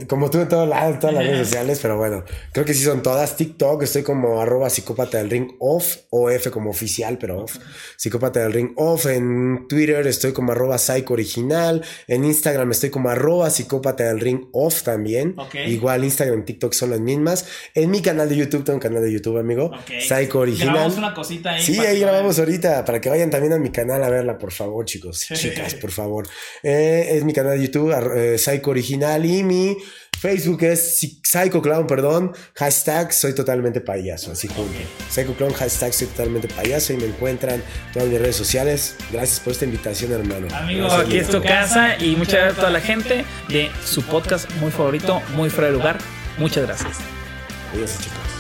como tú en todos lados, en todas las redes sociales, pero bueno, creo que sí son todas. TikTok, estoy como arroba psicópata del ring off, o F como oficial, pero off. Psicópata del ring off. En Twitter estoy como arroba psycho original. En Instagram estoy como arroba psicópata del ring off también. Igual Instagram, TikTok son las mismas. En mi canal de YouTube, tengo un canal de YouTube, amigo. Psycho original. Grabamos una cosita ahí. Sí, ahí grabamos ahorita para que vayan también a mi canal a verla, por favor, chicos. Chicas, por favor. Eh, es mi canal de YouTube, eh, Psycho Original, y mi Facebook es Psy- Psycho Clown, perdón. Hashtag soy totalmente payaso, así junto. Psycho Clown, hashtag soy totalmente payaso y me encuentran en todas mis redes sociales. Gracias por esta invitación, hermano. Amigo, Gracias, aquí es tu casa y muchas gracias a toda la gente de su podcast muy favorito, muy fuera de lugar. Muchas gracias. Adiós, chicos.